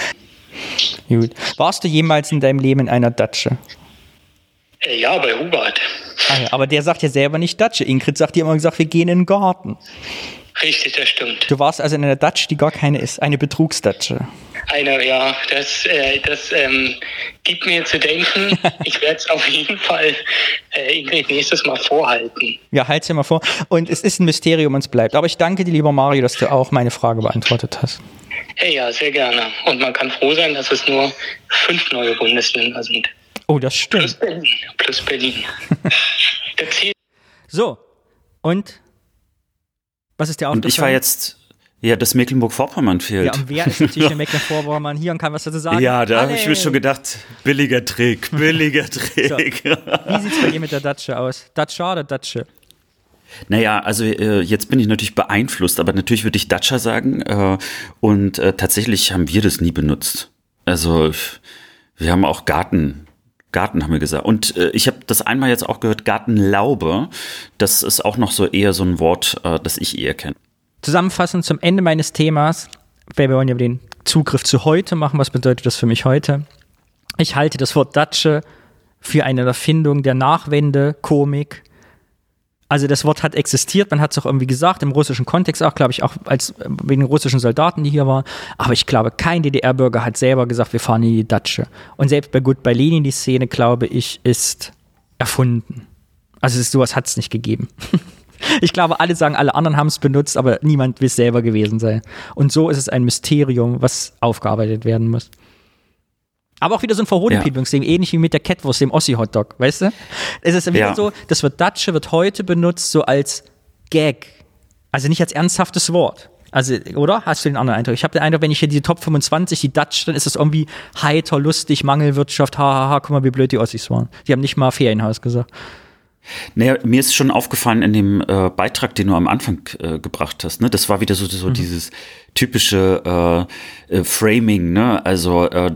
A: Gut. Warst du jemals in deinem Leben in einer Datsche?
P: Äh, ja, bei Hubert.
A: Ah ja, aber der sagt ja selber nicht Datsche. Ingrid sagt dir immer gesagt, wir gehen in den Garten.
P: Richtig, das stimmt.
A: Du warst also in einer Datsche, die gar keine ist. Eine Betrugsdatsche.
P: Eine, ja, das, äh, das ähm, gibt mir zu denken. ich werde es auf jeden Fall äh, Ingrid nächstes Mal vorhalten.
A: Ja, halt's dir mal vor. Und es ist ein Mysterium und es bleibt. Aber ich danke dir, lieber Mario, dass du auch meine Frage beantwortet hast.
P: Hey, ja, sehr gerne. Und man kann froh sein, dass es nur fünf neue Bundesländer sind.
A: Oh, das stimmt.
P: Plus Berlin. Plus Berlin. das zählt
A: So, und was ist dir
B: Und ich war jetzt, ja, das Mecklenburg-Vorpommern fehlt.
A: Ja, und wer ist natürlich der Mecklenburg-Vorpommern hier und kann was dazu sagen?
B: Ja, da habe ich mir schon gedacht, billiger Trick, billiger Trick.
A: Wie sieht's bei dir mit der Datsche aus? Datscha oder Datsche?
B: Naja, also äh, jetzt bin ich natürlich beeinflusst, aber natürlich würde ich Dacia sagen. Äh, und äh, tatsächlich haben wir das nie benutzt. Also wir haben auch Garten. Garten haben wir gesagt. Und äh, ich habe das einmal jetzt auch gehört, Gartenlaube. Das ist auch noch so eher so ein Wort, äh, das ich eher kenne.
A: Zusammenfassend zum Ende meines Themas, wir wollen ja den Zugriff zu heute machen. Was bedeutet das für mich heute? Ich halte das Wort Datsche für eine Erfindung der Nachwende, Komik. Also das Wort hat existiert, man hat es auch irgendwie gesagt, im russischen Kontext auch, glaube ich, auch als äh, wegen russischen Soldaten, die hier waren. Aber ich glaube, kein DDR-Bürger hat selber gesagt, wir fahren in die Datsche. Und selbst bei Gut bei Lenin, die Szene, glaube ich, ist erfunden. Also ist, sowas hat es nicht gegeben. Ich glaube, alle sagen, alle anderen haben es benutzt, aber niemand will es selber gewesen sein. Und so ist es ein Mysterium, was aufgearbeitet werden muss. Aber auch wieder so ein Verhohlenpiepungsding, ähnlich wie mit der Catwurst, dem Ossi-Hotdog, weißt du? Es ist wieder
B: Ja.
A: so, das wird Datsche wird heute benutzt so als Gag. Also nicht als ernsthaftes Wort. Also, oder? Hast du den anderen Eindruck? Ich habe den Eindruck, wenn ich hier die Top 25, die Dutch, dann ist das irgendwie heiter, lustig, Mangelwirtschaft, hahaha, guck mal, wie blöd die Ossis waren. Die haben nicht mal Ferienhaus gesagt.
B: Naja, mir ist schon aufgefallen in dem äh, Beitrag, den du am Anfang äh, gebracht hast, ne? Das war wieder so, so dieses typische äh, äh, Framing, ne? Also äh,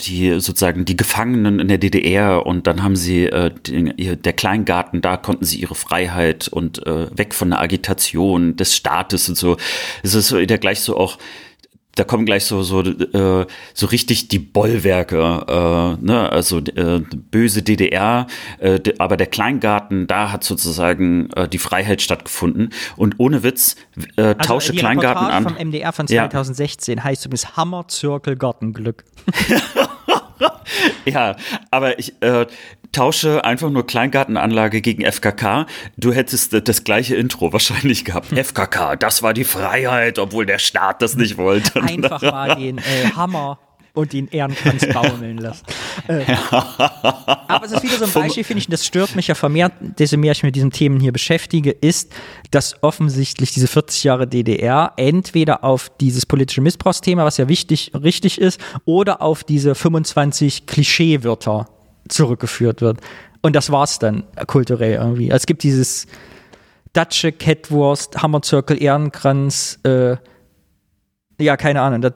B: die sozusagen die Gefangenen in der DDR und dann haben sie äh, den, ihr, der Kleingarten, da konnten sie ihre Freiheit und weg von der Agitation des Staates und so. Es ist wieder gleich so auch da kommen gleich so so äh, so richtig die Bollwerke, äh, ne? also äh, böse DDR, äh, de, aber der Kleingarten, da hat sozusagen äh, die Freiheit stattgefunden und ohne Witz äh, tausche
A: also die
B: Kleingarten
A: Reportage
B: an.
A: vom MDR von
B: Ja.
A: 2016 heißt übrigens Hammerzirkel Gartenglück.
B: Ja, aber ich äh, tausche einfach nur Kleingartenanlage gegen FKK. Du hättest äh, das gleiche Intro wahrscheinlich gehabt. FKK, das war die Freiheit, obwohl der Staat das nicht wollte.
A: Einfach mal den äh, Hammer und den Ehrenkranz baumeln lassen. Äh, aber es ist wieder so ein Beispiel, finde ich, und das stört mich ja vermehrt, desto mehr ich mich mit diesen Themen hier beschäftige, ist, dass offensichtlich diese 40 Jahre DDR entweder auf dieses politische Missbrauchsthema, was ja wichtig, richtig ist, oder auf diese 25 Klischeewörter zurückgeführt wird. Und das war's dann äh, kulturell irgendwie. Es gibt dieses Datsche, Catwurst, Hammerzirkel, Ehrenkranz, äh, ja, keine Ahnung. Das,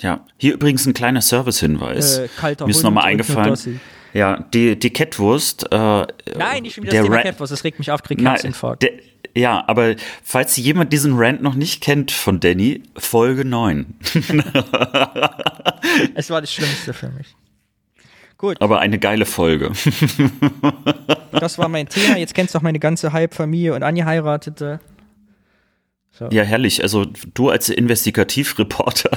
B: Ja, hier übrigens ein kleiner Servicehinweis.
A: Äh, kalter
B: Mir ist nochmal eingefallen. Ja, die, die Catwurst. Äh,
A: Nein, nicht schon wieder das
B: der
A: Thema
B: Ra-
A: Catwurst, das regt mich auf, krieg Herzinfarkt.
B: der, ja, aber falls jemand diesen Rant noch nicht kennt von Danny, Folge 9.
A: Es war das Schlimmste für mich. Gut,
B: aber eine geile Folge.
A: das war mein Thema. Jetzt kennst du auch meine ganze Halbfamilie und angeheiratete. So.
B: Ja, herrlich. Also du als Investigativreporter,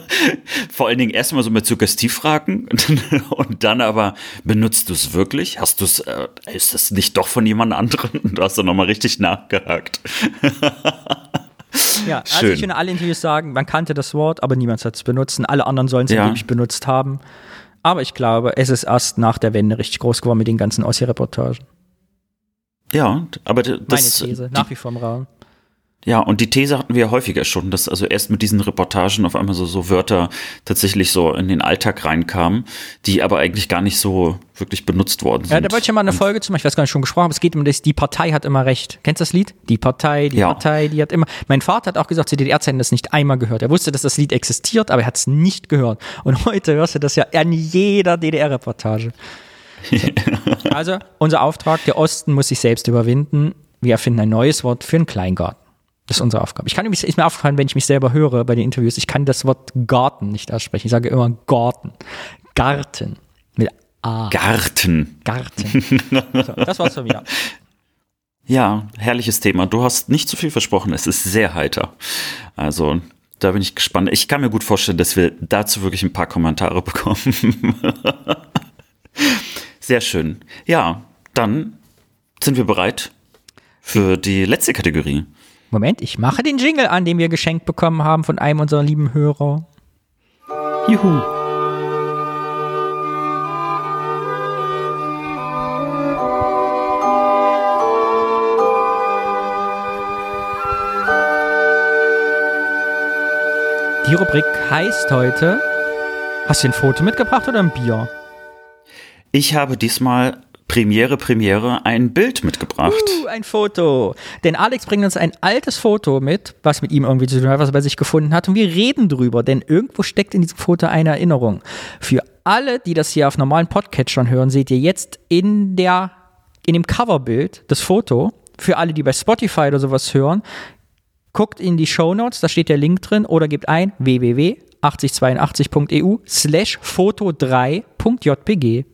B: vor allen Dingen erstmal so mit Suggestivfragen und dann aber, benutzt du es wirklich? Hast du es, äh, ist das nicht doch von jemand anderem? Du hast dann nochmal richtig nachgehakt.
A: Ja, also
B: Schön.
A: ich finde, alle Interviews sagen, man kannte das Wort, aber niemand hat es benutzt. Alle anderen sollen es
B: Ja.
A: angeblich benutzt haben. Aber ich glaube, es ist erst nach der Wende richtig groß geworden mit den ganzen Ossi-Reportagen.
B: Ja, aber d-
A: Meine
B: das,
A: These,
B: die,
A: nach wie vor im Raum.
B: Ja, und die These hatten wir ja häufiger schon, dass also erst mit diesen Reportagen auf einmal so, so Wörter tatsächlich so in den Alltag reinkamen, die aber eigentlich gar nicht so wirklich benutzt worden sind.
A: Ja, da wollte ich ja mal eine Folge zu machen, ich weiß gar nicht, schon gesprochen, aber es geht um das, die Partei hat immer recht. Kennst du das Lied? Die Partei, die
B: Ja.
A: Partei, die hat immer. Mein Vater hat auch gesagt, zu DDR-Zeiten das nicht einmal gehört. Er wusste, dass das Lied existiert, aber er hat es nicht gehört. Und heute hörst du das ja an jeder DDR-Reportage. So. Also, unser Auftrag, der Osten muss sich selbst überwinden. Wir erfinden ein neues Wort für einen Kleingarten. Das ist unsere Aufgabe. Ich kann übrigens, ist mir aufgefallen, wenn ich mich selber höre bei den Interviews, ich kann das Wort Garten nicht aussprechen. Ich sage immer Garten. Garten. Mit A.
B: Garten.
A: Garten. So, das war's von mir.
B: Ja, herrliches Thema. Du hast nicht zu viel versprochen. Es ist sehr heiter. Also, da bin ich gespannt. Ich kann mir gut vorstellen, dass wir dazu wirklich ein paar Kommentare bekommen. sehr schön. Ja, dann sind wir bereit für die letzte Kategorie.
A: Moment, ich mache den Jingle an, den wir geschenkt bekommen haben von einem unserer lieben Hörer. Juhu. Die Rubrik heißt heute, hast du ein Foto mitgebracht oder ein Bier?
B: Ich habe diesmal Premiere, Premiere ein Bild mitgebracht.
A: Uh, ein Foto. Denn Alex bringt uns ein altes Foto mit, was mit ihm irgendwie zu tun hat, was er bei sich gefunden hat. Und wir reden drüber, denn irgendwo steckt in diesem Foto eine Erinnerung. Für alle, die das hier auf normalen Podcatchern hören, seht ihr jetzt in der, in dem Coverbild das Foto. Für alle, die bei Spotify oder sowas hören, guckt in die Shownotes, da steht der Link drin, oder gebt ein www.8082.eu slash foto3.jpg.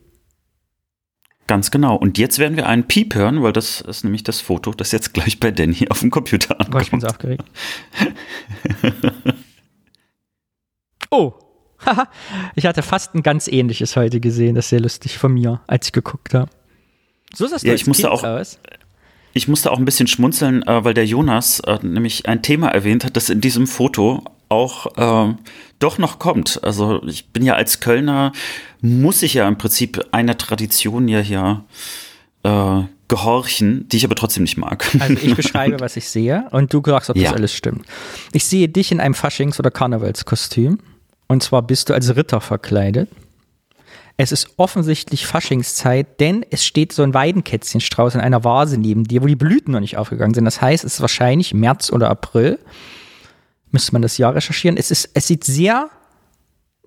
B: Ganz genau. Und jetzt werden wir einen Piep hören, weil das ist nämlich das Foto, das jetzt gleich bei Danny auf dem Computer ankommt.
A: Oh, ich bin so aufgeregt. oh, haha. ich hatte fast ein ganz ähnliches heute gesehen. Das ist sehr lustig von mir, als ich geguckt habe. So sah es
B: Ja, ich musste
A: Kind
B: auch-
A: aus.
B: Ich musste auch ein bisschen schmunzeln, äh, weil der Jonas äh, nämlich ein Thema erwähnt hat, das in diesem Foto auch ähm, doch noch kommt. Also ich bin ja als Kölner, muss ich ja im Prinzip einer Tradition ja hier äh, gehorchen, die ich aber trotzdem nicht mag.
A: Also ich beschreibe, was ich sehe und du sagst, ob
B: Ja.
A: das alles stimmt. Ich sehe dich in einem Faschings- oder Karnevalskostüm. Und zwar bist du als Ritter verkleidet. Es ist offensichtlich Faschingszeit, denn es steht so ein Weidenkätzchenstrauß in einer Vase neben dir, wo die Blüten noch nicht aufgegangen sind. Das heißt, es ist wahrscheinlich März oder April. Müsste man das Jahr recherchieren. Es, ist, es sieht sehr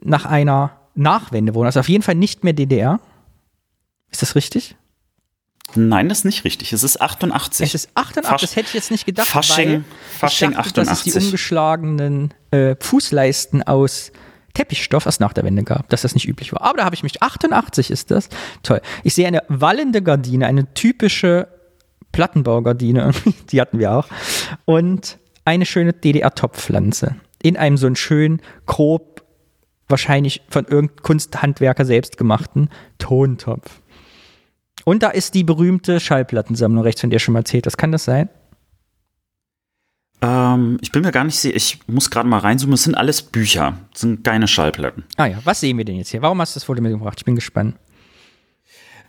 A: nach einer Nachwendewohnung, also auf jeden Fall nicht mehr DDR. Ist das richtig?
B: Nein, das ist nicht richtig. Es ist 88.
A: Es ist 88, das hätte ich jetzt nicht gedacht.
B: Fasching, Fasching
A: dachte, dass es die
B: 88.
A: umgeschlagenen äh, Fußleisten aus Teppichstoff erst nach der Wende gab, dass das nicht üblich war. Aber da habe ich mich, 88 ist das. Toll. Ich sehe eine wallende Gardine, eine typische Plattenbaugardine, die hatten wir auch. Und eine schöne DDR-Topfpflanze. In einem so einen schön grob, wahrscheinlich von irgendeinem Kunsthandwerker selbst gemachten Tontopf. Und da ist die berühmte Schallplattensammlung rechts, von der schon mal erzählt. Das kann das sein?
B: Ähm, ich bin mir gar nicht sicher. Ich muss gerade mal reinzoomen. Es sind alles Bücher. Es sind keine Schallplatten.
A: Ah ja, was sehen wir denn jetzt hier? Warum hast du das Foto mitgebracht? Ich bin gespannt.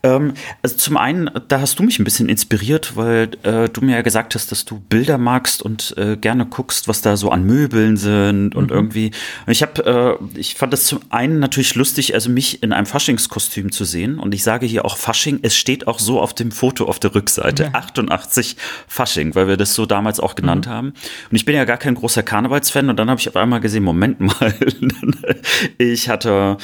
B: Ähm, also zum einen, da hast du mich ein bisschen inspiriert, weil äh, du mir ja gesagt hast, dass du Bilder magst und äh, gerne guckst, was da so an Möbeln sind und
A: Mhm.
B: irgendwie. Ich habe, äh, ich fand das zum einen natürlich lustig, also mich in einem Faschingskostüm zu sehen. Und ich sage hier auch Fasching. Es steht auch so auf dem Foto auf der Rückseite
A: Ja.
B: 88 Fasching, weil wir das so damals auch genannt
A: Mhm.
B: haben. Und ich bin ja gar kein großer Karnevalsfan. Und dann habe ich auf einmal gesehen, Moment mal, ich hatte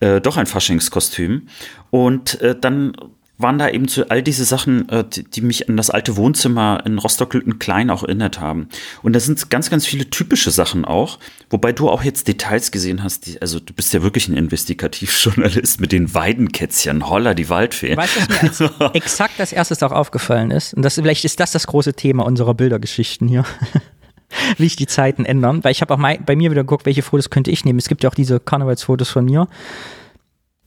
B: äh, doch ein Faschingskostüm. Und äh, dann waren da eben so all diese Sachen, äh, die, die mich an das alte Wohnzimmer in Rostock-Klein auch erinnert haben. Und da sind ganz, ganz viele typische Sachen auch, wobei du auch jetzt Details gesehen hast. Die, also du bist ja wirklich ein Investigativjournalist mit den Weidenkätzchen, Holla, die Waldfee.
A: Weißt du, was mir als exakt als erstes auch aufgefallen ist? Und das, vielleicht ist das das große Thema unserer Bildergeschichten hier. Wie sich die Zeiten ändern. Weil ich habe auch mein, bei mir wieder geguckt, welche Fotos könnte ich nehmen. Es gibt ja auch diese Karnevalsfotos von mir.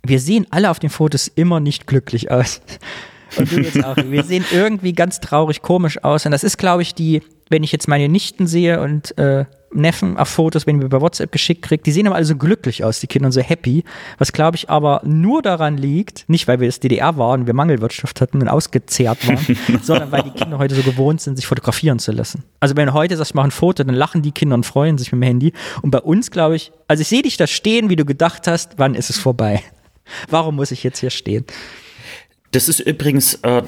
A: Wir sehen alle auf den Fotos immer nicht glücklich aus. Und du jetzt auch. Wir sehen irgendwie ganz traurig, komisch aus. Und das ist, glaube ich, die, wenn ich jetzt meine Nichten sehe und äh, Neffen auf Fotos, wenn wir bei WhatsApp geschickt kriegt, die sehen aber alle so glücklich aus, die Kinder und so happy. Was glaube ich aber nur daran liegt, nicht weil wir das DDR waren, wir Mangelwirtschaft hatten und ausgezehrt waren, sondern weil die Kinder heute so gewohnt sind, sich fotografieren zu lassen. Also wenn du heute sagst, ich mache ein Foto, dann lachen die Kinder und freuen sich mit dem Handy. Und bei uns glaube ich, also ich sehe dich da stehen, wie du gedacht hast, wann ist es vorbei? Warum muss ich jetzt hier stehen?
B: Das ist übrigens äh,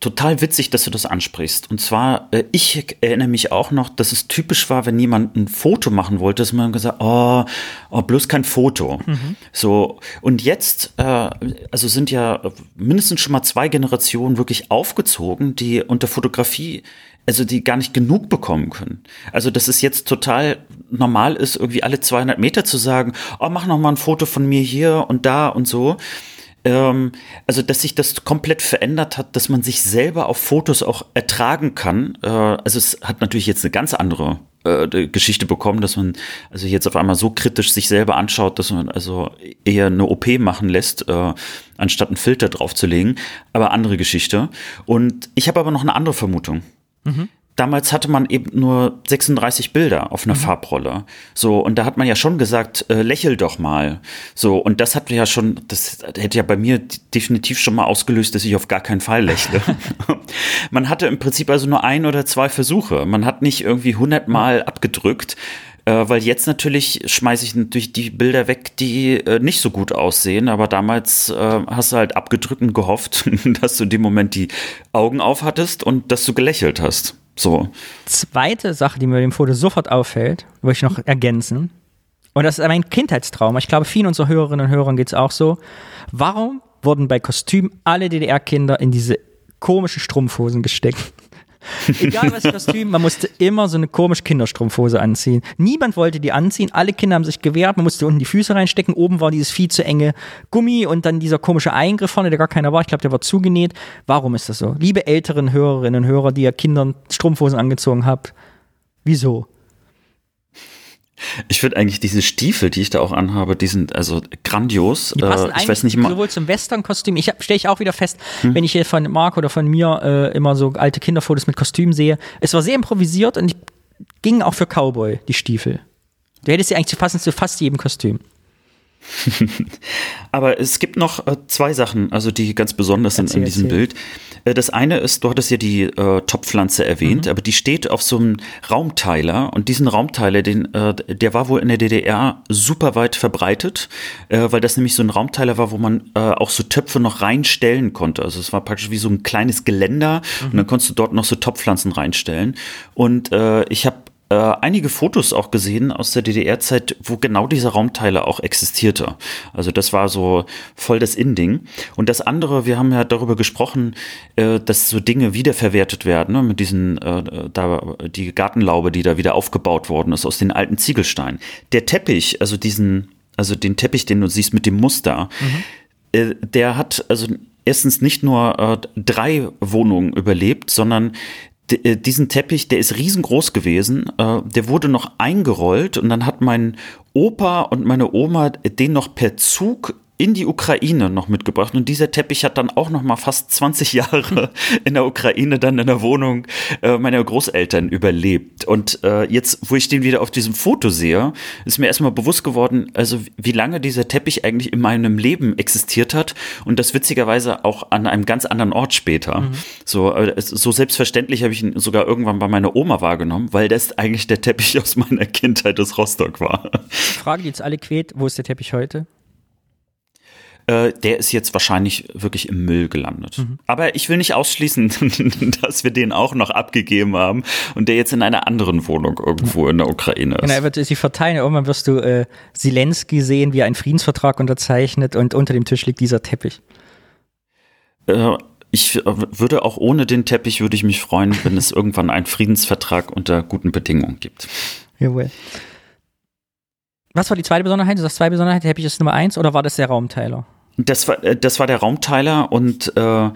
B: total witzig, dass du das ansprichst. Und zwar, äh, ich erinnere mich auch noch, dass es typisch war, wenn jemand ein Foto machen wollte, dass man gesagt, oh, oh bloß kein Foto. Mhm. So und jetzt, äh, also sind ja mindestens schon mal zwei Generationen wirklich aufgezogen, die unter Fotografie also die gar nicht genug bekommen können. Also dass es jetzt total normal ist, irgendwie alle 200 Meter zu sagen, oh, mach noch mal ein Foto von mir hier und da und so ähm, also dass sich das komplett verändert hat, dass man sich selber auf Fotos auch ertragen kann. Äh, also es hat natürlich jetzt eine ganz andere äh, Geschichte bekommen, dass man also jetzt auf einmal so kritisch sich selber anschaut, dass man also eher eine OP machen lässt, äh, anstatt einen Filter draufzulegen. Aber andere Geschichte. Und ich habe aber noch eine andere Vermutung. Mhm damals hatte man eben nur 36 Bilder auf einer mhm. Farbrolle. So, und da hat man ja schon gesagt, äh, lächel doch mal. So, und das hat ja schon, das hätte ja bei mir definitiv schon mal ausgelöst, dass ich auf gar keinen Fall lächle. man hatte im Prinzip also nur ein oder zwei Versuche. Man hat nicht irgendwie hundertmal abgedrückt. Äh, weil jetzt natürlich schmeiße ich natürlich die Bilder weg, die äh, nicht so gut aussehen, aber damals äh, hast du halt abgedrückt und gehofft, dass du in dem Moment die Augen auf hattest und dass du gelächelt hast. So.
A: Zweite Sache, die mir bei dem Foto sofort auffällt, würde ich noch ergänzen. Und das ist mein Kindheitstraum. Ich glaube, vielen unserer Hörerinnen und Hörern geht es auch so. Warum wurden bei Kostüm alle DDR-Kinder in diese komischen Strumpfhosen gesteckt? Egal was Kostüm, man musste immer so eine komische Kinderstrumpfhose anziehen. Niemand wollte die anziehen, alle Kinder haben sich gewehrt, man musste unten die Füße reinstecken, oben war dieses viel zu enge Gummi und dann dieser komische Eingriff vorne, der gar keiner war. Ich glaube, der war zugenäht. Warum ist das so? Liebe älteren Hörerinnen und Hörer, die ihr Kindern Strumpfhosen angezogen habt, wieso?
B: Ich finde eigentlich diese Stiefel, die ich da auch anhabe, die sind also grandios.
A: Die passen äh, ich weiß nicht immer. Sowohl zum Western-Kostüm. Ich stelle ich auch wieder fest, hm. wenn ich hier von Marc oder von mir äh, immer so alte Kinderfotos mit Kostüm sehe. Es war sehr improvisiert und ging auch für Cowboy die Stiefel. Du hättest sie eigentlich passen zu fast jedem Kostüm.
B: Aber es gibt noch äh, zwei Sachen, also die ganz besonders sind erzähl, in diesem erzähl. Bild. Äh, das eine ist, du hattest ja die äh, Topfpflanze erwähnt, mhm. aber die steht auf so einem Raumteiler und diesen Raumteiler, den, äh, der war wohl in der DDR super weit verbreitet, weil das nämlich so ein Raumteiler war, wo man auch so Töpfe noch reinstellen konnte. Also es war praktisch wie so ein kleines Geländer mhm. und dann konntest du dort noch so Topfpflanzen reinstellen. Und ich habe äh, einige Fotos auch gesehen aus der DDR-Zeit, wo genau diese Raumteile auch existierte. Also das war so voll das Inding. Und das andere, wir haben ja darüber gesprochen, äh, dass so Dinge wiederverwertet werden, ne, mit diesen, äh, da, die Gartenlaube, die da wieder aufgebaut worden ist aus den alten Ziegelsteinen. Der Teppich, also diesen, also den Teppich, den du siehst mit dem Muster, mhm. äh, der hat also erstens nicht nur äh, drei Wohnungen überlebt, sondern diesen Teppich, der ist riesengroß gewesen, äh, der wurde noch eingerollt und dann hat mein Opa und meine Oma den noch per Zug in die Ukraine noch mitgebracht. Und dieser Teppich hat dann auch noch mal fast 20 Jahre in der Ukraine dann in der Wohnung äh, meiner Großeltern überlebt. Und äh, jetzt, wo ich den wieder auf diesem Foto sehe, ist mir erstmal bewusst geworden, also wie lange dieser Teppich eigentlich in meinem Leben existiert hat. Und das witzigerweise auch an einem ganz anderen Ort später. Mhm. So, äh, so selbstverständlich habe ich ihn sogar irgendwann bei meiner Oma wahrgenommen, weil das eigentlich der Teppich aus meiner Kindheit aus Rostock war.
A: Frage, die jetzt alle quält, wo ist der Teppich heute?
B: Äh, der ist jetzt wahrscheinlich wirklich im Müll gelandet. Mhm. Aber ich will nicht ausschließen, dass wir den auch noch abgegeben haben und der jetzt in einer anderen Wohnung irgendwo in der Ukraine ist.
A: Genau, er wird sie verteilen. Irgendwann wirst du äh, Zelensky sehen, wie er einen Friedensvertrag unterzeichnet und unter dem Tisch liegt dieser Teppich.
B: Äh, ich äh, würde auch ohne den Teppich würde ich mich freuen, wenn es irgendwann einen Friedensvertrag unter guten Bedingungen gibt.
A: Jawohl. Was war die zweite Besonderheit? Du sagst zwei Besonderheiten, Teppich ist Nummer eins oder war das der Raumteiler?
B: Das war, äh, das war der Raumteiler und äh,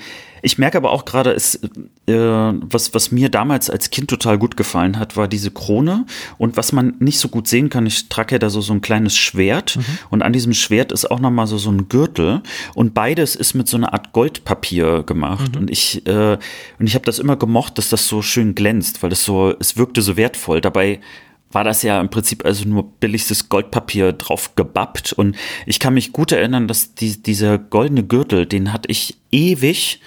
B: ich merke aber auch gerade, äh, was, was mir damals als Kind total gut gefallen hat, war diese Krone. Und was man nicht so gut sehen kann, ich trage ja da so, so ein kleines Schwert mhm. und an diesem Schwert ist auch nochmal so, so ein Gürtel. Und beides ist mit so einer Art Goldpapier gemacht. Mhm. Und ich, äh, und ich habe das immer gemocht, dass das so schön glänzt, weil es so, es wirkte so wertvoll. Dabei war das ja im Prinzip also nur billigstes Goldpapier drauf gebappt. Und ich kann mich gut erinnern, dass die, dieser goldene Gürtel, den hatte ich ewig.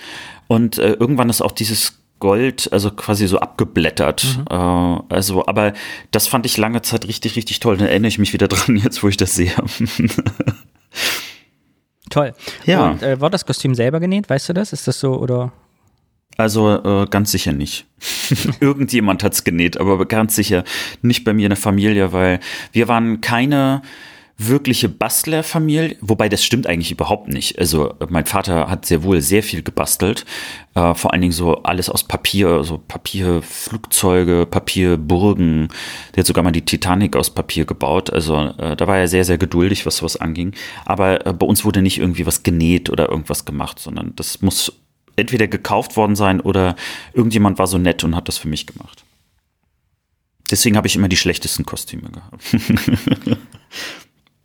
B: Und äh, irgendwann ist auch dieses Gold, also quasi so abgeblättert.
A: Mhm.
B: Äh, also, aber das fand ich lange Zeit richtig, richtig toll. Dann erinnere ich mich wieder dran, jetzt wo ich das sehe.
A: Toll.
B: Ja.
A: Und äh, war das Kostüm selber genäht? Weißt du das? Ist das so oder?
B: Also äh, ganz sicher nicht. Irgendjemand hat's genäht, aber ganz sicher nicht bei mir in der Familie, weil wir waren keine wirkliche Bastlerfamilie, wobei das stimmt eigentlich überhaupt nicht. Also mein Vater hat sehr wohl sehr viel gebastelt, äh, vor allen Dingen so alles aus Papier, so Papierflugzeuge, Papierburgen. Der hat sogar mal die Titanic aus Papier gebaut. Also äh, da war er sehr, sehr geduldig, was sowas anging. Aber äh, bei uns wurde nicht irgendwie was genäht oder irgendwas gemacht, sondern das muss entweder gekauft worden sein oder irgendjemand war so nett und hat das für mich gemacht. Deswegen habe ich immer die schlechtesten Kostüme gehabt.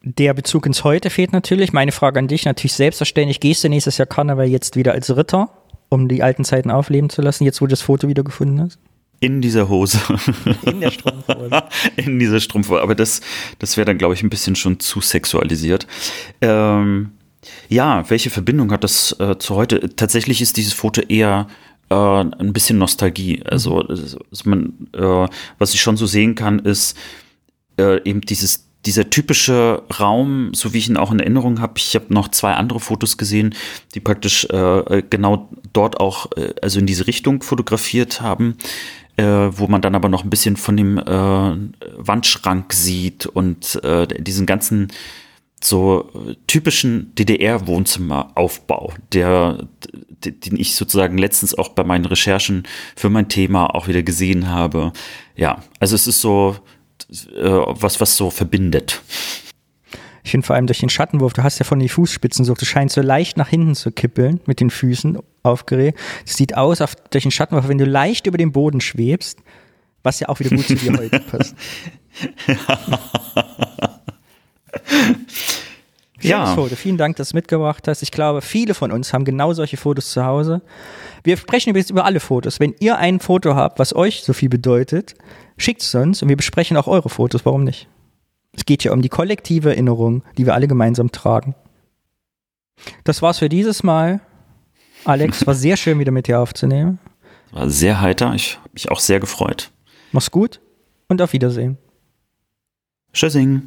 A: Der Bezug ins Heute fehlt natürlich. Meine Frage an dich natürlich selbstverständlich. Gehst du nächstes Jahr Karneval jetzt wieder als Ritter, um die alten Zeiten aufleben zu lassen, jetzt wo du das Foto wieder gefunden hast?
B: In dieser Hose.
A: In der Strumpfhose.
B: In dieser Strumpfhose. Aber das, das wäre dann, glaube ich, ein bisschen schon zu sexualisiert. Ähm, ja, welche Verbindung hat das äh, zu heute? Tatsächlich ist dieses Foto eher äh, ein bisschen Nostalgie. Also, also man, äh, was ich schon so sehen kann, ist äh, eben dieses dieser typische Raum, so wie ich ihn auch in Erinnerung habe, ich habe noch zwei andere Fotos gesehen, die praktisch äh, genau dort auch, äh, also in diese Richtung fotografiert haben, äh, wo man dann aber noch ein bisschen von dem äh, Wandschrank sieht und äh, diesen ganzen so typischen DDR-Wohnzimmeraufbau, der, den ich sozusagen letztens auch bei meinen Recherchen für mein Thema auch wieder gesehen habe. Ja, also es ist so äh, was, was so verbindet.
A: Ich finde vor allem durch den Schattenwurf, du hast ja von den Fußspitzen so, du scheinst so leicht nach hinten zu kippeln mit den Füßen aufgeregt. Es sieht aus auf, durch den Schattenwurf, wenn du leicht über den Boden schwebst, was ja auch wieder gut zu dir heute passt.
B: Ja.
A: Foto. Vielen Dank, dass du mitgebracht hast. Ich glaube, viele von uns haben genau solche Fotos zu Hause. Wir sprechen übrigens über alle Fotos. Wenn ihr ein Foto habt, was euch so viel bedeutet, schickt es uns und wir besprechen auch eure Fotos. Warum nicht? Es geht ja um die kollektive Erinnerung, die wir alle gemeinsam tragen. Das war's für dieses Mal. Alex, war sehr schön, wieder mit dir aufzunehmen.
B: War sehr heiter. Ich habe mich auch sehr gefreut.
A: Mach's gut und auf Wiedersehen.
B: Tschüssing.